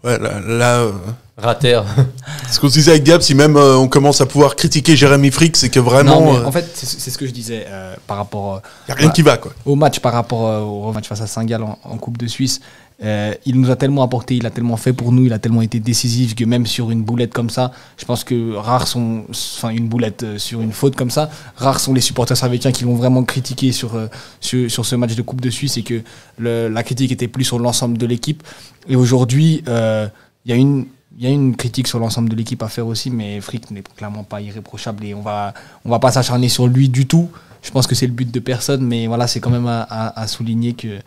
Ouais, là, là, euh, Rater. [LAUGHS] ce qu'on se disait avec Gab, si même euh, on commence à pouvoir critiquer Jérémy Frick, c'est que vraiment, Non, mais euh, en fait, c'est c'est ce que je disais euh, par rapport. euh, y a rien qui va, quoi. au match par rapport euh, au match face à Saint-Gall en, en Coupe de Suisse. Euh, il nous a tellement apporté, il a tellement fait pour nous, il a tellement été décisif que même sur une boulette comme ça, je pense que rares sont, enfin une boulette euh, sur une faute comme ça, rares sont les supporters servétiens qui l'ont vraiment critiqué sur, euh, sur, sur ce match de Coupe de Suisse et que la critique était plus sur l'ensemble de l'équipe. Et aujourd'hui, il y a une y a une critique sur l'ensemble de l'équipe à faire aussi, mais Frick n'est clairement pas irréprochable et on va, on va pas s'acharner sur lui du tout. Je pense que c'est le but de personne, mais voilà, c'est quand même à souligner que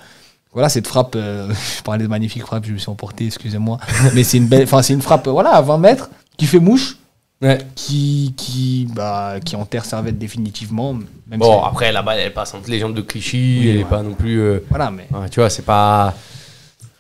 voilà, cette frappe, euh, [LAUGHS] je parlais de magnifique frappe, je me suis emporté, excusez-moi, mais c'est une belle, enfin c'est une frappe, euh, voilà, à 20 mètres, qui fait mouche, Ouais. qui, qui, bah, qui enterre Servette définitivement. Même Bon, si- après, là-bas, elle passe entre les jambes de Clichy. Oui, elle ouais. pas non plus. euh, voilà, mais ouais, tu vois, c'est pas.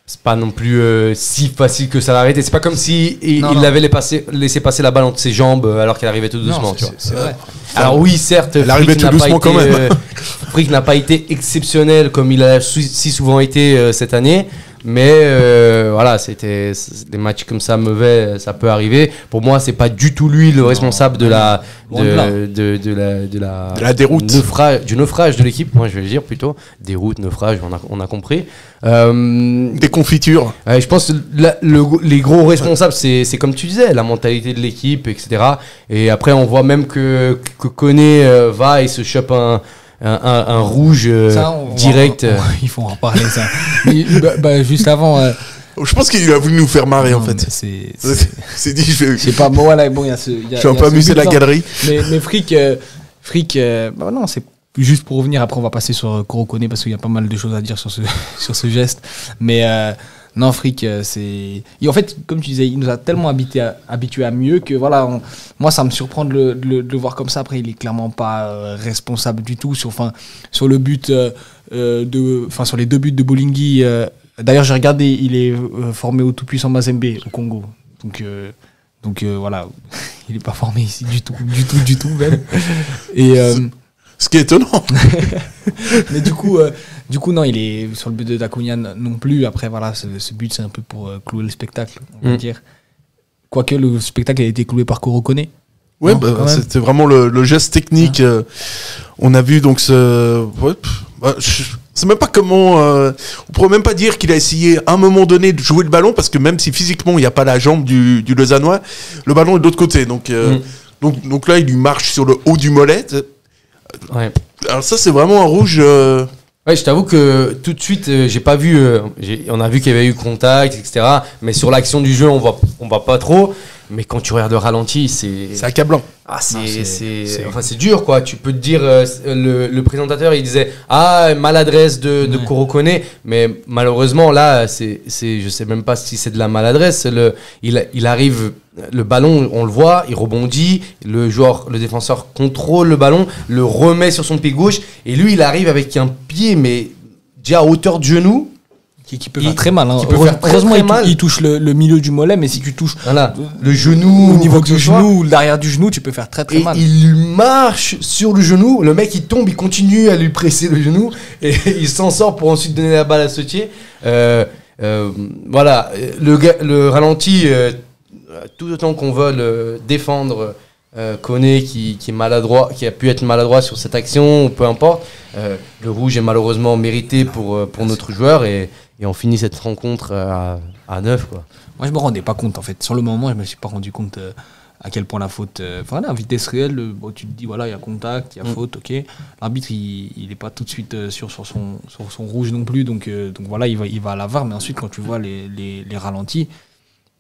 C'est pas non plus euh, si facile que ça l'arrêter. C'est pas comme si il, Non, il non. passé- laissé passer la balle entre ses jambes alors qu'elle arrivait tout doucement. non, tu vois. vrai. Alors oui, certes, Elle arrivait Frick tout doucement été, quand même. [LAUGHS] euh, Frick n'a pas été exceptionnel comme il a si souvent été euh, cette année, mais euh, voilà, c'était des matchs comme ça mauvais, ça peut arriver. Pour moi, c'est pas du tout lui le responsable de la de de, de, la de la, De la déroute. naufrage, du naufrage de l'équipe. Moi, je vais le dire plutôt déroute, naufrage, on a on a compris. Euh, Des confitures. Je pense que la- le- les gros responsables, c'est c'est comme tu disais, la mentalité de l'équipe, etc. Et après, on voit même que, que Koné euh, va et se chope un, un, un- un rouge euh, Ça, on direct. on- on- il faut en [LAUGHS] reparler ça. Mais, bah, bah, juste avant. euh, Je pense qu'il a voulu nous faire marrer, en non, fait. [LAUGHS] c'est- dit, je vais, pas, moi, voilà, bon, il y a ce. y a- je suis un peu amusé de la galerie. Mais, mais Frick, euh, Frick euh, bah non, c'est juste pour revenir. Après, on va passer sur euh, Korokone parce qu'il y a pas mal de choses à dire sur ce, [LAUGHS] sur ce geste. Mais euh, non, Frick, euh, c'est. Et en fait, comme tu disais, il nous a tellement habitué à, habitué à mieux que voilà, on- moi, ça me surprend de le, de le- de le voir comme ça. Après, il est clairement pas euh, responsable du tout sur, le but euh, de. Enfin, sur les deux buts de Bolingui. euh, D'ailleurs, j'ai regardé, il est formé au tout-puissant Mazembe au Congo. Donc. donc voilà, [LAUGHS] il est pas formé ici du tout, du tout, du tout même. Et Ce qui est étonnant. [LAUGHS] mais du coup, du coup non, il est sur le but de Dakounian non plus. Après voilà, ce, ce but c'est un peu pour euh, clouer le spectacle, on va Mm. dire. Quoique le spectacle a été cloué par Korokone. Ouais, Non, bah, c'était vraiment le, le geste technique. euh, on a vu donc ce. ouais, pff, bah, je sais même pas comment. euh, on pourrait même pas dire qu'il a essayé à un moment donné de jouer le ballon parce que même si physiquement il n'y a pas la jambe du, du Lausannois, le ballon est de l'autre côté. Donc, euh, Mm. donc, donc là, il lui marche sur le haut du mollet. Ouais. Alors ça, c'est vraiment un rouge. Ouais, je t'avoue que tout de suite, euh, j'ai pas vu. euh, on a vu qu'il y avait eu contact, etc. Mais sur l'action du jeu, on voit, on voit pas trop. Mais quand tu regardes le ralenti, c'est. c'est accablant. Ah, c'est, enfin, c'est dur, quoi. Tu peux te dire, euh, c'est- le, le présentateur, il disait, ah, maladresse de, de Ouais. Korokone. Mais malheureusement, là, c'est, c'est, je sais même pas si c'est de la maladresse. Le, il, il arrive, le ballon, on le voit, il rebondit. Le joueur, le défenseur contrôle le ballon, le remet sur son pied gauche. Et lui, il arrive avec un pied, mais déjà à hauteur de genou. Qui, qui peut Il- faire très mal. hein. qui peut faire très, heureusement, très il, mal. il touche le, le milieu du mollet, mais si tu touches Voilà. Le genou. au niveau du genou ou l'arrière du genou, tu peux faire très très Et mal. il marche sur le genou. Le mec, il tombe, il continue à lui presser le genou. Et [LAUGHS] il s'en sort pour ensuite donner la balle à Sautier. Euh, euh, voilà. Le, le ralenti, euh, tout autant qu'on veut le défendre euh, Koné qui, qui est maladroit, qui a pu être maladroit sur cette action, ou peu importe. euh, le rouge est malheureusement mérité pour, euh, pour notre joueur. Et, et on finit cette rencontre à, à 9. Quoi. Moi, je me rendais pas compte en fait. Sur le moment, je me suis pas rendu compte euh, à quel point la faute. euh, Enfin, à vitesse réelle, euh, bon, tu te dis voilà, il y a contact, il y a Mm. faute, ok. L'arbitre, il, il est pas tout de suite euh, sur, sur, son, sur son rouge non plus, donc, euh, donc voilà, il va, il va à la VAR. Mais ensuite, quand tu vois les, les, les ralentis,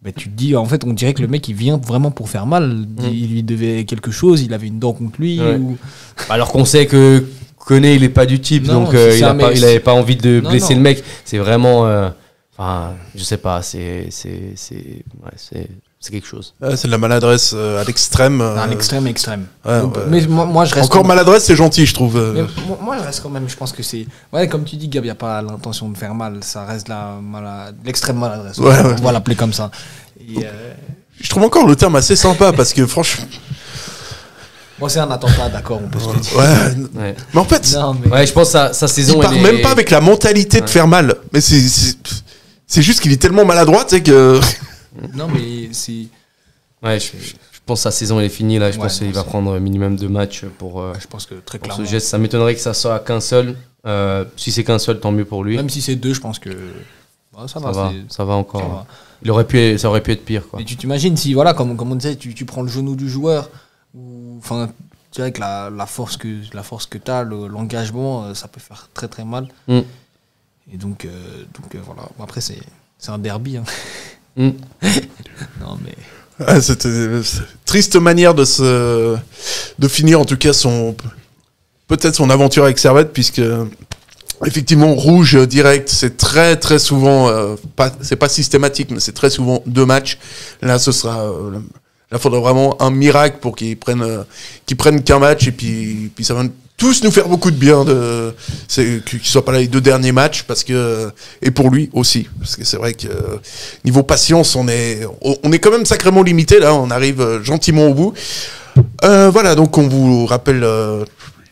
ben, tu te dis en fait, on dirait que le mec il vient vraiment pour faire mal. Il lui devait quelque chose, il avait une dent contre lui. Mm. Ouais. ou- Alors qu'on sait que Koné, il est pas du type, Non, donc euh, il, a pas, il avait pas envie de Non, blesser non. le mec. C'est vraiment. euh, Enfin, je sais pas, c'est. c'est- c'est- ouais, c'est- c'est quelque chose. Ouais, c'est de la maladresse euh, à l'extrême. euh, Un extrême extrême. ouais, Donc, ouais. Mais moi, moi, je reste. Encore maladresse, c'est gentil, je trouve. euh. Mais moi, moi, je reste quand même. Je pense que c'est. Ouais, comme tu dis, Gab, il n'y a pas l'intention de faire mal. Ça reste la mala- l'extrême maladresse. Ouais, ouais. On va l'appeler comme ça. Et, euh, Je trouve encore le terme assez sympa parce que franchement. Bon, c'est un attentat, d'accord, on peut se le dire. Ouais. Ouais, Mais en fait, Non, mais. ouais je pense que sa, sa il saison. part elle même est- pas avec la mentalité de faire mal. Mais c'est. juste qu'il est tellement maladroit, tu sais que. Non, mais c'est. Ouais, je, pense que sa saison elle est finie là. Je Ouais, pense qu'il va prendre un minimum de matchs pour, euh, Je pense que très pour ce clairement. geste. Ça m'étonnerait que ça soit qu'un seul. Euh, si c'est qu'un seul, tant mieux pour lui. Même si c'est deux, je pense que. Ouais, ça, ça va. ça va encore. ça va. Il aurait pu, ça aurait pu être pire quoi. Et tu t'imagines si, voilà, comme, comme on disait, tu, tu prends le genou du joueur, ou. Enfin, tu vois, avec la, la force que, la force que tu as, l'engagement, euh, ça peut faire très très mal. Mm. Et donc, euh, donc euh, voilà. Bon, Après, c'est c'est un derby. hein. Mm. [LAUGHS] non, mais. Ah, C'était triste manière de se de finir en tout cas son peut-être son aventure avec Servette puisque effectivement rouge direct c'est très très souvent euh, pas c'est pas systématique mais c'est très souvent deux matchs là ce sera là faudra vraiment un miracle pour qu'ils prennent euh, qu'ils prennent qu'un match et puis puis ça va tous nous faire beaucoup de bien de c'est qu'il soit pas là les deux derniers matchs parce que et pour lui aussi. Parce que c'est vrai que niveau patience on est on on est quand même sacrément limité là. On arrive euh, gentiment au bout. Euh, voilà. Donc on vous rappelle euh,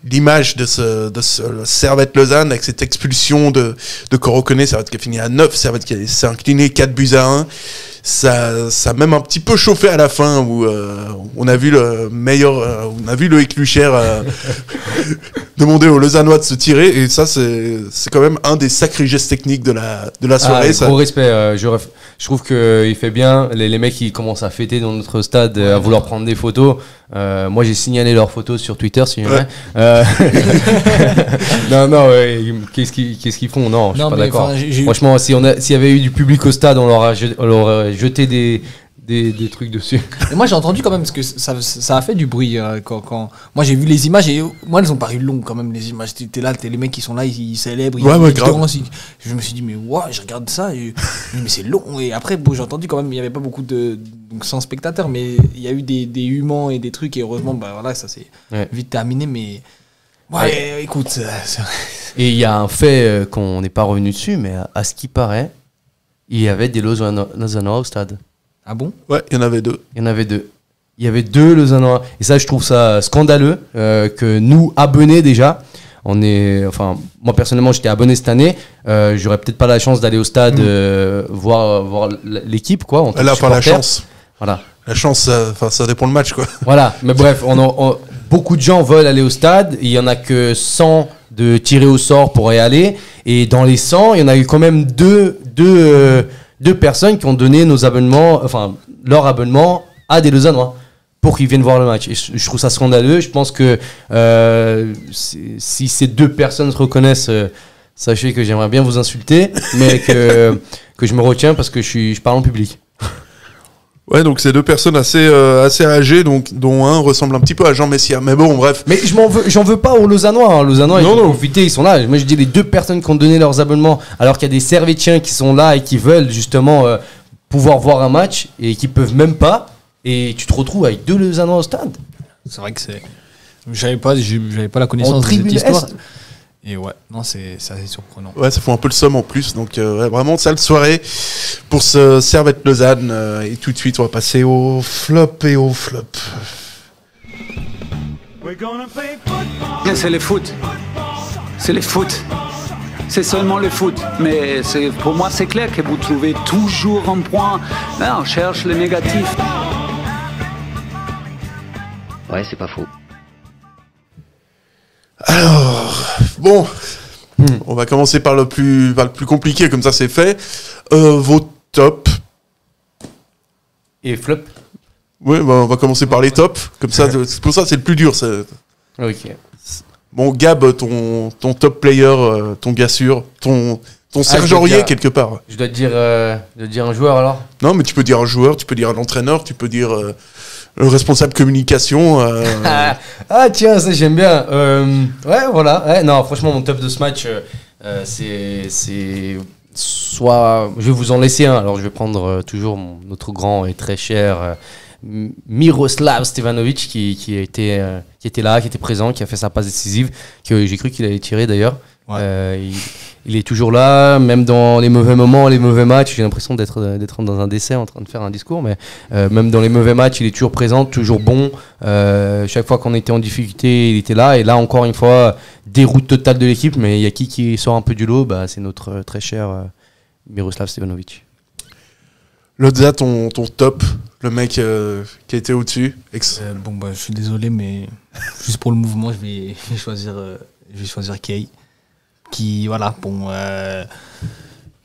l'image de ce, de ce Servette Lausanne avec cette expulsion de, de Corocone, Servette qui a fini à 9, Servette qui s'est incliné 4 buts à 1. Ça, ça a même un petit peu chauffé à la fin où euh, on a vu le meilleur, euh, on a vu le Éclucher euh, demander aux Lausannois de se tirer et ça c'est c'est quand même un des sacrés gestes techniques de la, de la soirée. Ah, ça. gros respect. euh, je, ref- je trouve qu'il fait bien. Les, les mecs qui commencent à fêter dans notre stade, euh, à vouloir prendre des photos. Euh, moi, j'ai signalé leurs photos sur Twitter, si jamais. Ouais. Euh, [LAUGHS] non, non, ouais, qu'est-ce qu'ils qu'est-ce qu'ils font? Non, je suis Non, pas d'accord. Franchement, si on a- s'il y avait eu du public au stade, on leur, a on leur aurait jeté des, des, des trucs dessus. [LAUGHS] Et moi j'ai entendu quand même parce que ça, ça a fait du bruit euh, quand, quand- moi j'ai vu les images et moi elles ont paru longues quand même les images t'es là t'es les mecs qui sont là ils, ils célèbrent Ouais, ils, ouais, ils grave. dansent, ils- je me suis dit mais ouais je regarde ça et mais c'est long et après bon, j'ai entendu quand même il y avait pas beaucoup de donc sans spectateurs mais il y a eu des, des humans et des trucs et heureusement bah voilà ça s'est Ouais. vite terminé mais ouais, écoute euh, Et il y a un fait euh, qu'on n'est pas revenu dessus, mais à, à ce qui paraît, il y avait des Lausannois Lausannois au stade. Ah bon? Ouais, il y en avait deux. Il y en avait deux. Il y avait deux Lausannois. Et ça, je trouve ça scandaleux euh, que nous, abonnés déjà, on est. Enfin, moi personnellement, j'étais abonné cette année. Euh, J'aurais peut-être pas la chance d'aller au stade euh, voir, voir l'équipe, quoi. en tant Elle a que pas la chance. Voilà. La chance, ça- dépend le match quoi. Voilà, mais [LAUGHS] bref, on en- on- beaucoup de gens veulent aller au stade. Il y en a que 100 de tirer au sort pour y aller. Et dans les 100, il y en a eu quand même deux, deux, deux personnes qui ont donné nos abonnements, enfin leur abonnement à des Lausannois pour qu'ils viennent voir le match. Je, trouve ça scandaleux. Je pense que euh, si si ces deux personnes se reconnaissent, euh, sachez que j'aimerais bien vous insulter, mais que, [LAUGHS] que je me retiens parce que je, suis, je parle en public. Ouais, donc c'est deux personnes assez, euh, assez âgées, donc, dont un ressemble un petit peu à Jean Messia. Mais bon, bref. Mais je m'en veux, j'en veux pas aux Lausannois. Hein. Lausannois, ils Non, ont non. profité, ils sont là. Moi, je dis les deux personnes qui ont donné leurs abonnements, alors qu'il y a des Servétiens qui sont là et qui veulent justement euh, pouvoir voir un match et qui peuvent même pas. Et tu te retrouves avec deux Lausannois au stade. c'est vrai que c'est j'avais pas j'avais pas la connaissance de cette tribune histoire Est. et ouais non c'est c'est assez surprenant Ouais, ça fout un peu le somme en plus. Donc, euh, ouais, vraiment, sale soirée pour ce Servette Lausanne. euh, et tout de suite, on va passer au flop et au flop. C'est le foot. C'est le foot. C'est seulement le foot. Mais c'est- pour moi, c'est clair que vous trouvez toujours un point. Là, on cherche le négatif. Ouais, c'est pas faux. Bon, on va commencer par le plus, par le plus compliqué, comme ça c'est fait. Euh, vos tops. Et flop. Ouais, bah, on va commencer par les tops. Comme ça, [LAUGHS] c'est pour ça c'est le plus dur. Ok. Bon, Gab, ton, ton top player, euh, ton gars sûr, ton, ton dire- quelque part. Je dois te dire, euh, je dois te dire un joueur alors? Non, mais tu peux dire un joueur, tu peux dire un entraîneur, tu peux dire euh, le responsable communication. euh, [LAUGHS] Ah, tiens, ça j'aime bien. Euh, ouais, voilà. Ouais, non, franchement, mon top de ce match, euh, euh, c'est c'est soit, je vais vous en laisser un. Alors je vais prendre euh, toujours mon- notre grand et très cher euh, Miroslav Stevanovic qui, qui, a été, euh, qui était là, qui était présent, qui a fait sa passe décisive, que j'ai cru qu'il allait tirer d'ailleurs. Ouais. Euh, il, il est toujours là, même dans les mauvais moments, les mauvais matchs. J'ai l'impression d'être d'être dans un décès en train de faire un discours, mais euh, même dans les mauvais matchs, il est toujours présent, toujours bon. Euh, chaque fois qu'on était en difficulté, il était là. Et là, encore une fois, déroute totale de l'équipe. Mais il y a qui qui sort un peu du lot? Bah, C'est notre euh, très cher euh, Miroslav Stevanovic. Lodza, ton, ton top, le mec euh, qui a été au-dessus. Ex- Euh, bon, bah, je suis désolé, mais [LAUGHS] juste pour le mouvement, je vais, je vais choisir, euh, je vais choisir Kay. Qui, voilà, bon. euh,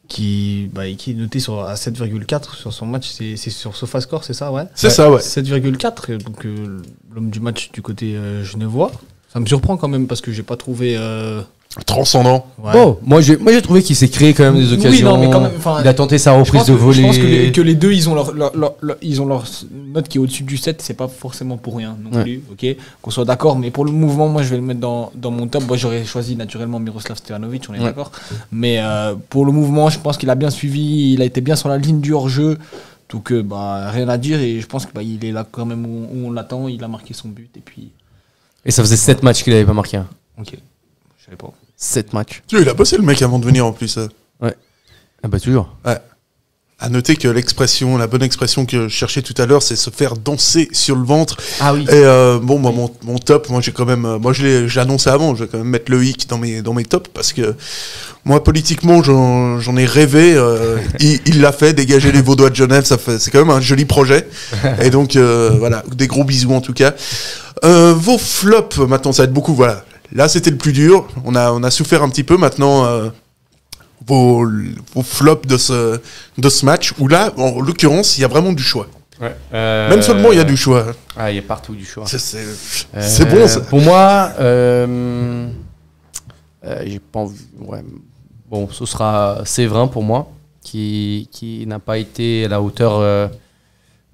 qui, bah, qui est noté sur, à 7,4 sur son match. C'est sur SofaScore, c'est ça, ouais? C'est ça, ouais. 7,4. Donc, euh, l'homme du match du côté euh, genevois. Ça me surprend quand même parce que j'ai pas trouvé. Transcendant. ouais. Bon, moi j'ai moi, j'ai trouvé qu'il s'est créé quand même des Oui, occasions. non, mais quand même, enfin, il a tenté sa reprise de volée. je pense que, les, que les deux, ils ont leur, leur- leur- leur- ils ont leur note qui est au-dessus du 7, c'est pas forcément pour rien non Ouais. plus, ok? Qu'on soit d'accord, mais pour le mouvement, moi je vais le mettre dans, dans mon top. Moi j'aurais choisi naturellement Miroslav Stevanovic, on est Ouais. d'accord. Mais euh, pour le mouvement, je pense qu'il a bien suivi, il a été bien sur la ligne du hors-jeu. Donc euh, bah, rien à dire et je pense qu'il est là quand même où, où on l'attend, il a marqué son but et puis. Et ça faisait 7 matchs qu'il avait pas marqué. un. Ok, je savais pas. 7 matchs. Tu, il a bossé le mec avant de venir en plus. euh. Ah bah toujours. À noter que l'expression, la bonne expression que je cherchais tout à l'heure, c'est se faire danser sur le ventre. Ah oui. Et euh, bon, moi, mon, mon top, moi j'ai quand même, euh, moi je l'ai, annoncé avant, je vais quand même mettre le hic dans mes dans mes tops parce que moi politiquement j'en, j'en ai rêvé. euh, [LAUGHS] il, il l'a fait, dégager les Vaudois de Genève, ça fait, c'est quand même un joli projet. Et donc euh, voilà, des gros bisous en tout cas. Euh, vos flops, maintenant ça va être beaucoup. Voilà, là c'était le plus dur. On a on a souffert un petit peu. Maintenant. euh, vos, vos flops de ce, de ce match, où là, en l'occurrence, il y a vraiment du choix. Même seulement, il y a du choix. Ah, il y a partout du choix. C'est- Euh, bon, ça. Pour moi, euh, euh, j'ai pas envie. Ouais. Bon, ce sera Séverin pour moi, qui, qui n'a pas été à la hauteur, euh,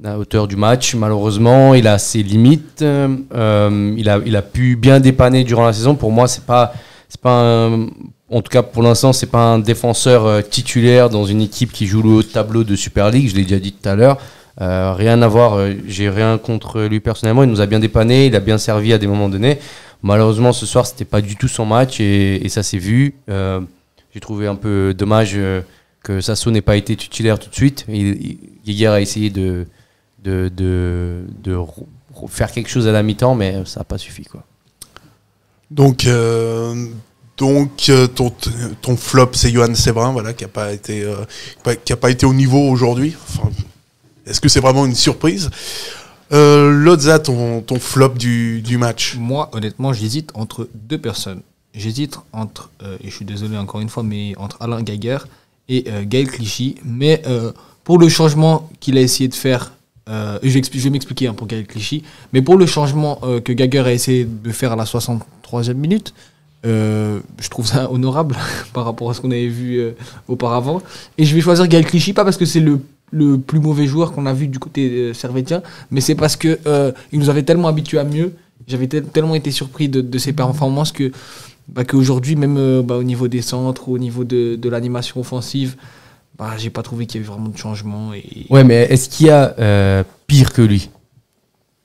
la hauteur du match. Malheureusement, il a ses limites. euh, il, a, il a pu bien dépanner durant la saison. Pour moi, c'est pas, c'est pas un- en tout cas pour l'instant, c'est pas un défenseur euh, titulaire dans une équipe qui joue le haut tableau de Super League. Je l'ai déjà dit tout à l'heure. Euh, rien à voir, j'ai rien contre lui personnellement. Il nous a bien dépanné, il a bien servi à des moments donnés. Malheureusement, ce soir, c'était pas du tout son match et, ça s'est vu. J'ai trouvé un peu dommage que Sasso n'ait pas été titulaire tout de suite. Il- Guéguerre a essayé de, de, de, de re- re- faire quelque chose à la mi-temps, mais ça n'a pas suffi. Quoi. Donc, euh, donc euh, ton, ton flop, c'est Johan Séverin, voilà, qui n'a pas, été, euh, pas- qui a pas été au niveau aujourd'hui. Enfin, Est-ce que c'est vraiment une surprise? Euh, Lodza, ton, ton flop du, du match Moi, honnêtement, j'hésite entre deux personnes. J'hésite entre, euh, et je suis désolé encore une fois, mais entre Alain Geiger et euh, Gaël Clichy. Mais euh, pour le changement qu'il a essayé de faire, euh, je, vais m'expliquer pour Gaël Clichy, mais pour le changement euh, que Geiger a essayé de faire à la 63e minute, euh, je trouve ça [LAUGHS] honorable [LAUGHS] par rapport à ce qu'on avait vu auparavant. Et je vais choisir Gaël Clichy, pas parce que c'est le, plus mauvais joueur qu'on a vu du côté servétien, mais c'est parce que il nous avait tellement habitués à mieux. J'avais tel- tellement été surpris de, ses performances que bah, qu'aujourd'hui, même bah, au niveau des centres, au niveau de l'animation offensive, bah, j'ai pas trouvé qu'il y avait vraiment de changement. Et Ouais, mais est-ce qu'il y a euh, pire que lui?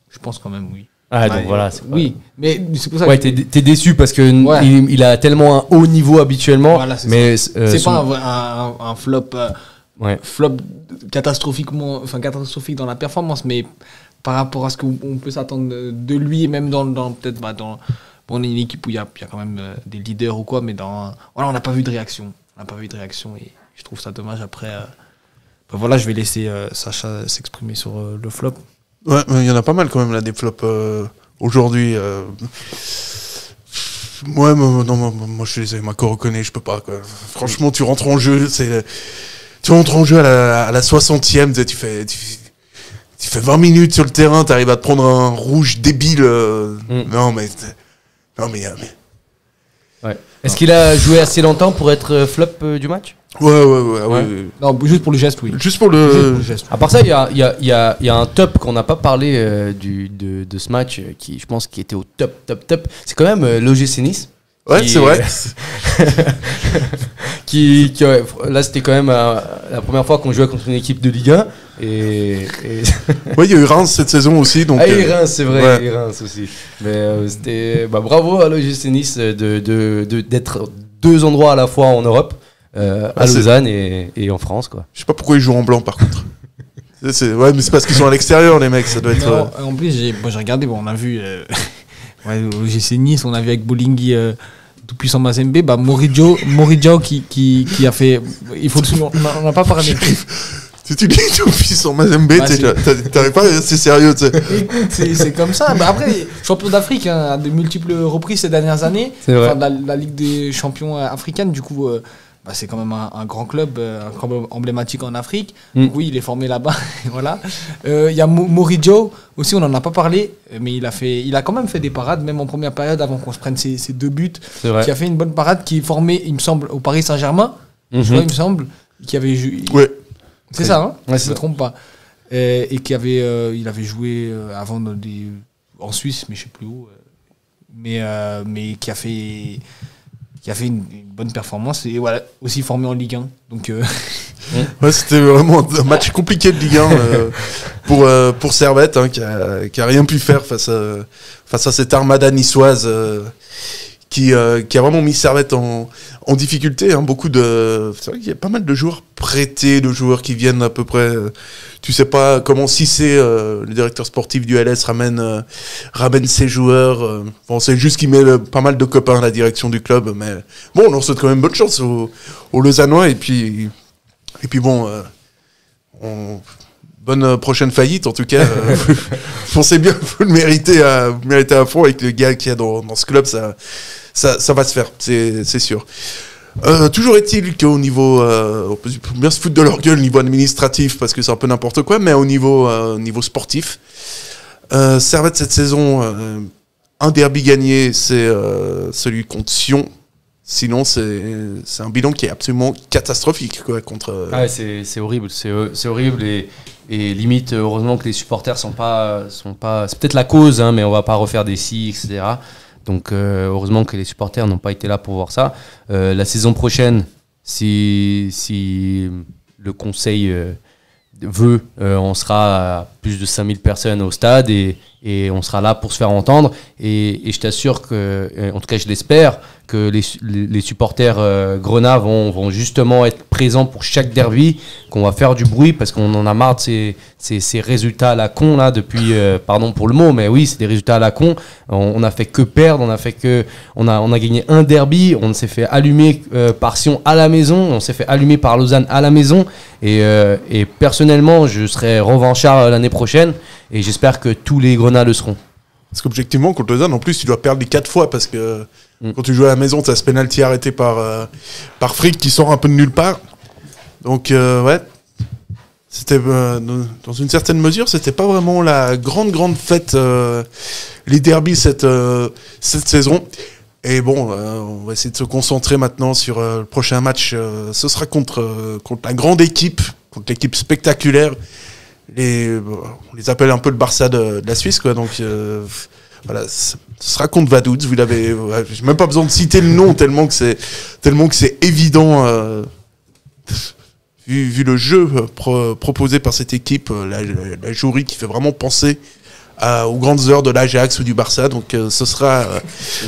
Je pense quand même, oui. Ah, donc voilà. c'est pas- Oui, mais c'est pour ça Ouais, que t'es, t'es déçu parce que Ouais. il, il a tellement un haut niveau habituellement, Voilà, c'est mais euh, c'est son- pas un, flop, euh, Ouais. flop catastrophiquement, enfin catastrophique dans la performance, mais par rapport à ce qu'on on peut s'attendre de- lui, et même dans, dans peut-être bah, dans bon, on est une équipe où il y y a quand même euh, des leaders ou quoi, mais dans voilà, on n'a pas vu de réaction, on n'a pas vu de réaction et je trouve ça dommage. Après, euh, bah, voilà, je vais laisser euh, Sacha s'exprimer sur euh, le flop. Ouais, mais il y en a pas mal quand même là, des flops euh, aujourd'hui. euh. Ouais, moi, non, moi, moi, je suis désolé, Mako reconnaît, je peux pas. Quoi. Franchement, tu rentres en jeu, c'est. Tu rentres en jeu à la, à la 60e, tu fais, tu, tu fais 20 minutes sur le terrain, tu arrives à te prendre un rouge débile. euh, Mm. Non, mais. Non, mais. mais- Ouais. Est-ce qu'il a joué assez longtemps pour être flop euh, du match? Ouais, ouais, ouais. ouais. Non, juste pour le geste, oui. Juste pour Juste pour le. geste. À part ça, il y a, il y a- il y a- il y a un top qu'on n'a pas parlé euh, du, de, de ce match, euh, qui je pense qui était au top, top, top. C'est quand même euh, l'OGC Nice, Ouais, Qui- c'est vrai. [LAUGHS] qui, qui- ouais, là, c'était quand même euh, la première fois qu'on jouait contre une équipe de Ligue 1. Et, et- [LAUGHS] Ouais, il y a eu Reims cette saison aussi. Donc, ah, et euh, Reims, c'est vrai, ouais. et Reims aussi. Mais euh, c'était bah, bravo à l'OGC Nice de, de, de- d'être deux endroits à la fois en Europe, euh, à Ah, c'est- Lausanne et, et en France. Quoi. Je sais pas pourquoi ils jouent en blanc par contre. [LAUGHS] Ouais, mais c'est parce qu'ils sont à l'extérieur, les mecs. Ça doit être. Non, euh, en plus, j'ai bon, j'ai regardé, bon, on a vu euh, [LAUGHS] ouais, GC Nice, on a vu avec Bolingui euh, tout puissant Mazembe, bah, Moridio, Moridio qui, qui, qui a fait. Il faut le souligner, on n'a pas parlé. [LAUGHS] Si tu dis tout puissant Mazembe, Bah, t'arrives pas à rester sérieux, tu sais. Écoute, c'est c'est comme ça. Bah, après, champion d'Afrique hein, à de multiples reprises ces dernières années. C'est vrai. Enfin, la, la Ligue des champions euh, africaine, du coup, euh, bah, c'est quand même un, un grand club, euh, un club emblématique en Afrique. Mm. Donc oui, il est formé là-bas. [LAUGHS] voilà. Euh, Il y a Mo- Moridio aussi, on n'en a pas parlé, mais il a, fait, il a quand même fait des parades, même en première période, avant qu'on se prenne ses, ses deux buts. C'est vrai. Qui a fait une bonne parade, qui est formé, il me semble, au Paris Saint-Germain. Mhm. Je crois, il me semble. Qui avait joué. Ouais. C'est ça, hein? Ouais, Je c'est me trompe pas. Euh, et qui avait, euh, il avait joué avant dans des, en Suisse, mais je sais plus où. mais, euh, mais qui a fait, qui a fait une, une bonne performance et voilà, aussi formé en Ligue 1. Donc, euh, [LAUGHS] Ouais, c'était vraiment un match compliqué de Ligue 1 euh, pour, euh, pour Servette, hein, qui, a, qui a rien pu faire face à, face à cette armada niçoise euh, qui, euh, qui a vraiment mis Servette en, en difficulté. Hein, beaucoup de, c'est vrai qu'il y a pas mal de joueurs prêtés, de joueurs qui viennent à peu près. euh, tu sais pas comment Cissé, euh, le directeur sportif du LS, ramène, ramène ses joueurs. bon, c'est juste qu'il met pas mal de copains à la direction du club, mais bon, on leur souhaite quand même bonne chance aux, aux et puis. Et puis bon, on- euh, prochaine faillite en tout cas. euh, [LAUGHS] Pensez bien, vous le méritez à, vous le méritez à fond avec le gars qu'il y a dans, ce club, ça, ça, va se faire, c'est sûr. Euh, toujours est-il qu'au niveau, euh, on bien se foutre de leur gueule au niveau administratif parce que c'est un peu n'importe quoi, mais au niveau, euh, au niveau sportif, euh, Servette cette saison, euh, un derby gagné, c'est euh, celui contre Sion. Sinon, c'est un bilan qui est absolument catastrophique contre. Ah c'est horrible, c'est horrible et, et limite, heureusement que les supporters sont pas. Sont pas c'est peut-être la cause, hein, mais on va pas refaire des si, etc. Donc euh, heureusement que les supporters n'ont pas été là pour voir ça. Euh, la saison prochaine, si, si le conseil veut, on sera à plus de 5000 personnes au stade et, et on sera là pour se faire entendre. Et, et je t'assure que, euh, en tout cas je l'espère, que les, les, supporters euh, grenats vont, vont justement être présents pour chaque derby, qu'on va faire du bruit parce qu'on en a marre de ces, ces, ces résultats à la con là depuis, euh, pardon pour le mot, mais oui, c'est des résultats à la con. On, on a fait que perdre, on a fait que, on a, on a gagné un derby, on s'est fait allumer euh, par Sion à la maison, on s'est fait allumer par Lausanne à la maison. Et, euh, et personnellement, je serai revanchard euh, l'année prochaine et j'espère que tous les grenats le seront. Parce qu'objectivement, contre Lausanne, en plus, tu dois perdre les quatre fois parce que Mm. quand tu joues à la maison, tu as ce penalty arrêté par, euh, par Frick qui sort un peu de nulle part. Donc, euh, ouais. C'était, euh, dans- une certaine mesure, c'était pas vraiment la grande, grande fête, les derbies cette, cette saison. Et bon, on va essayer de se concentrer maintenant sur le prochain match. ce sera contre, contre la grande équipe, contre l'équipe spectaculaire. Les, on les appelle un peu le Barça de, la Suisse, quoi. Donc, euh, voilà, ce sera contre Vaduz. Vous l'avez, j'ai même pas besoin de citer le nom tellement que c'est, tellement que c'est évident. euh, vu, vu le jeu euh, pro- proposé par cette équipe, euh, la, la, la jury qui fait vraiment penser aux grandes heures de l'Ajax ou du Barça. Donc euh, ce sera,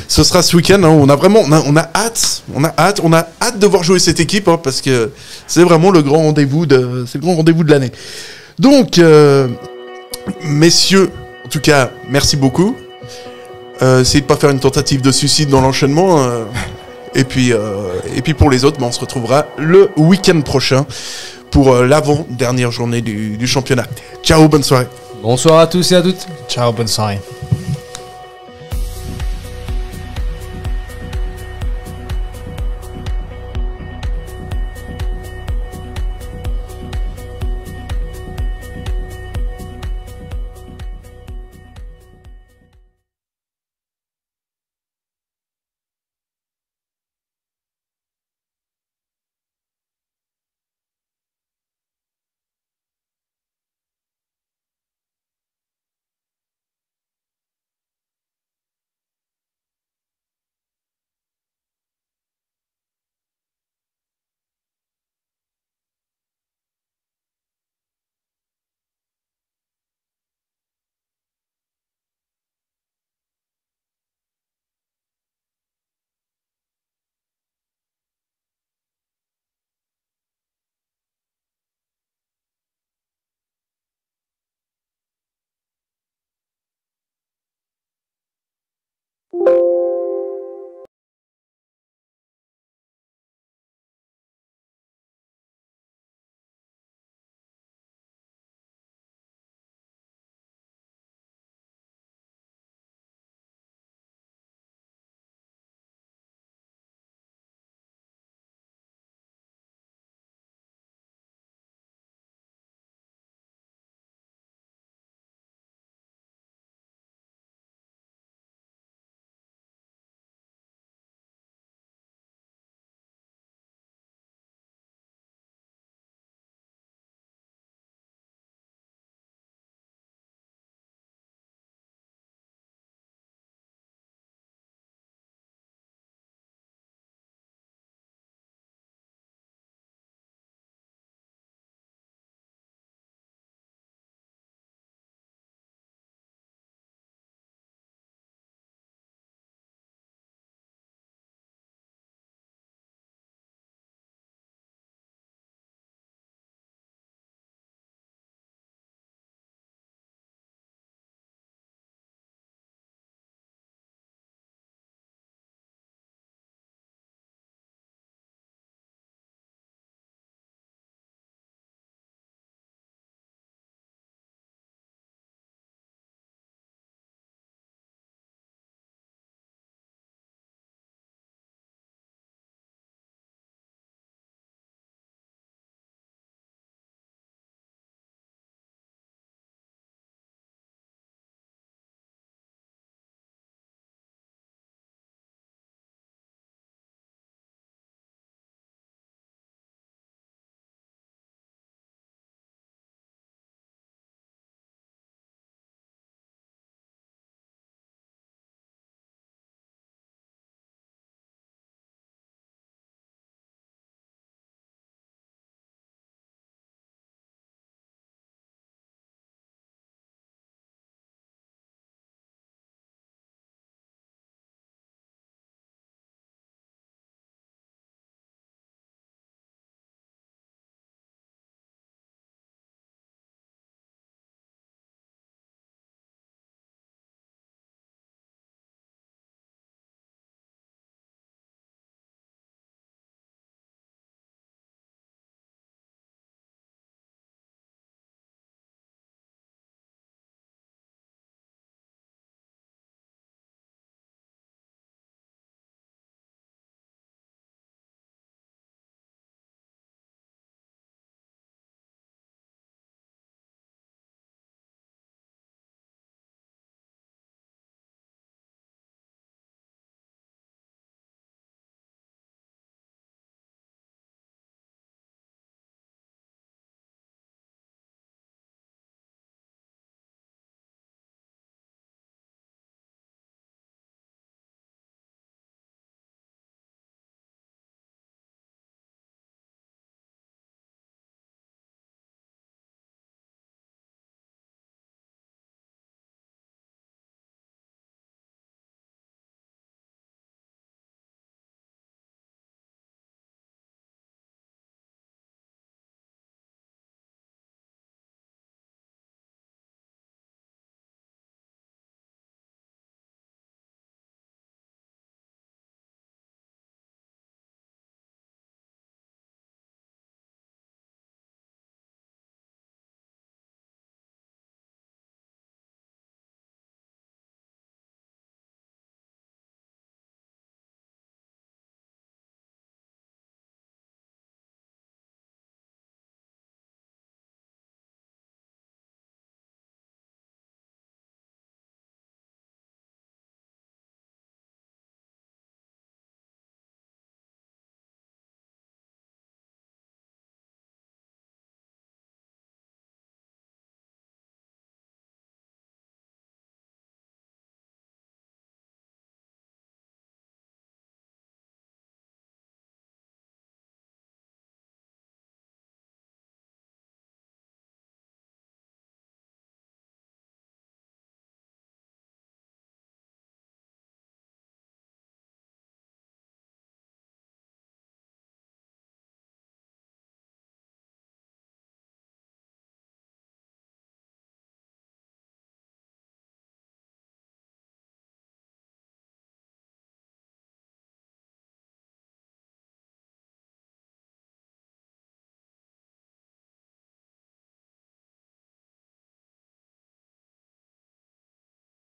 ce sera ce week-end. hein. On a vraiment, on a, on a hâte, on a hâte, on a hâte de voir jouer cette équipe hein, parce que c'est vraiment le grand rendez-vous de, c'est le grand rendez-vous de l'année. Donc, euh, messieurs, en tout cas, merci beaucoup. Euh, essayez de pas faire une tentative de suicide dans l'enchaînement. euh, et puis, euh, et puis pour les autres, ben, on se retrouvera le week-end prochain pour euh, l'avant-dernière journée du, du championnat. Ciao, bonne soirée. Bonsoir à tous et à toutes. ciao, bonne soirée.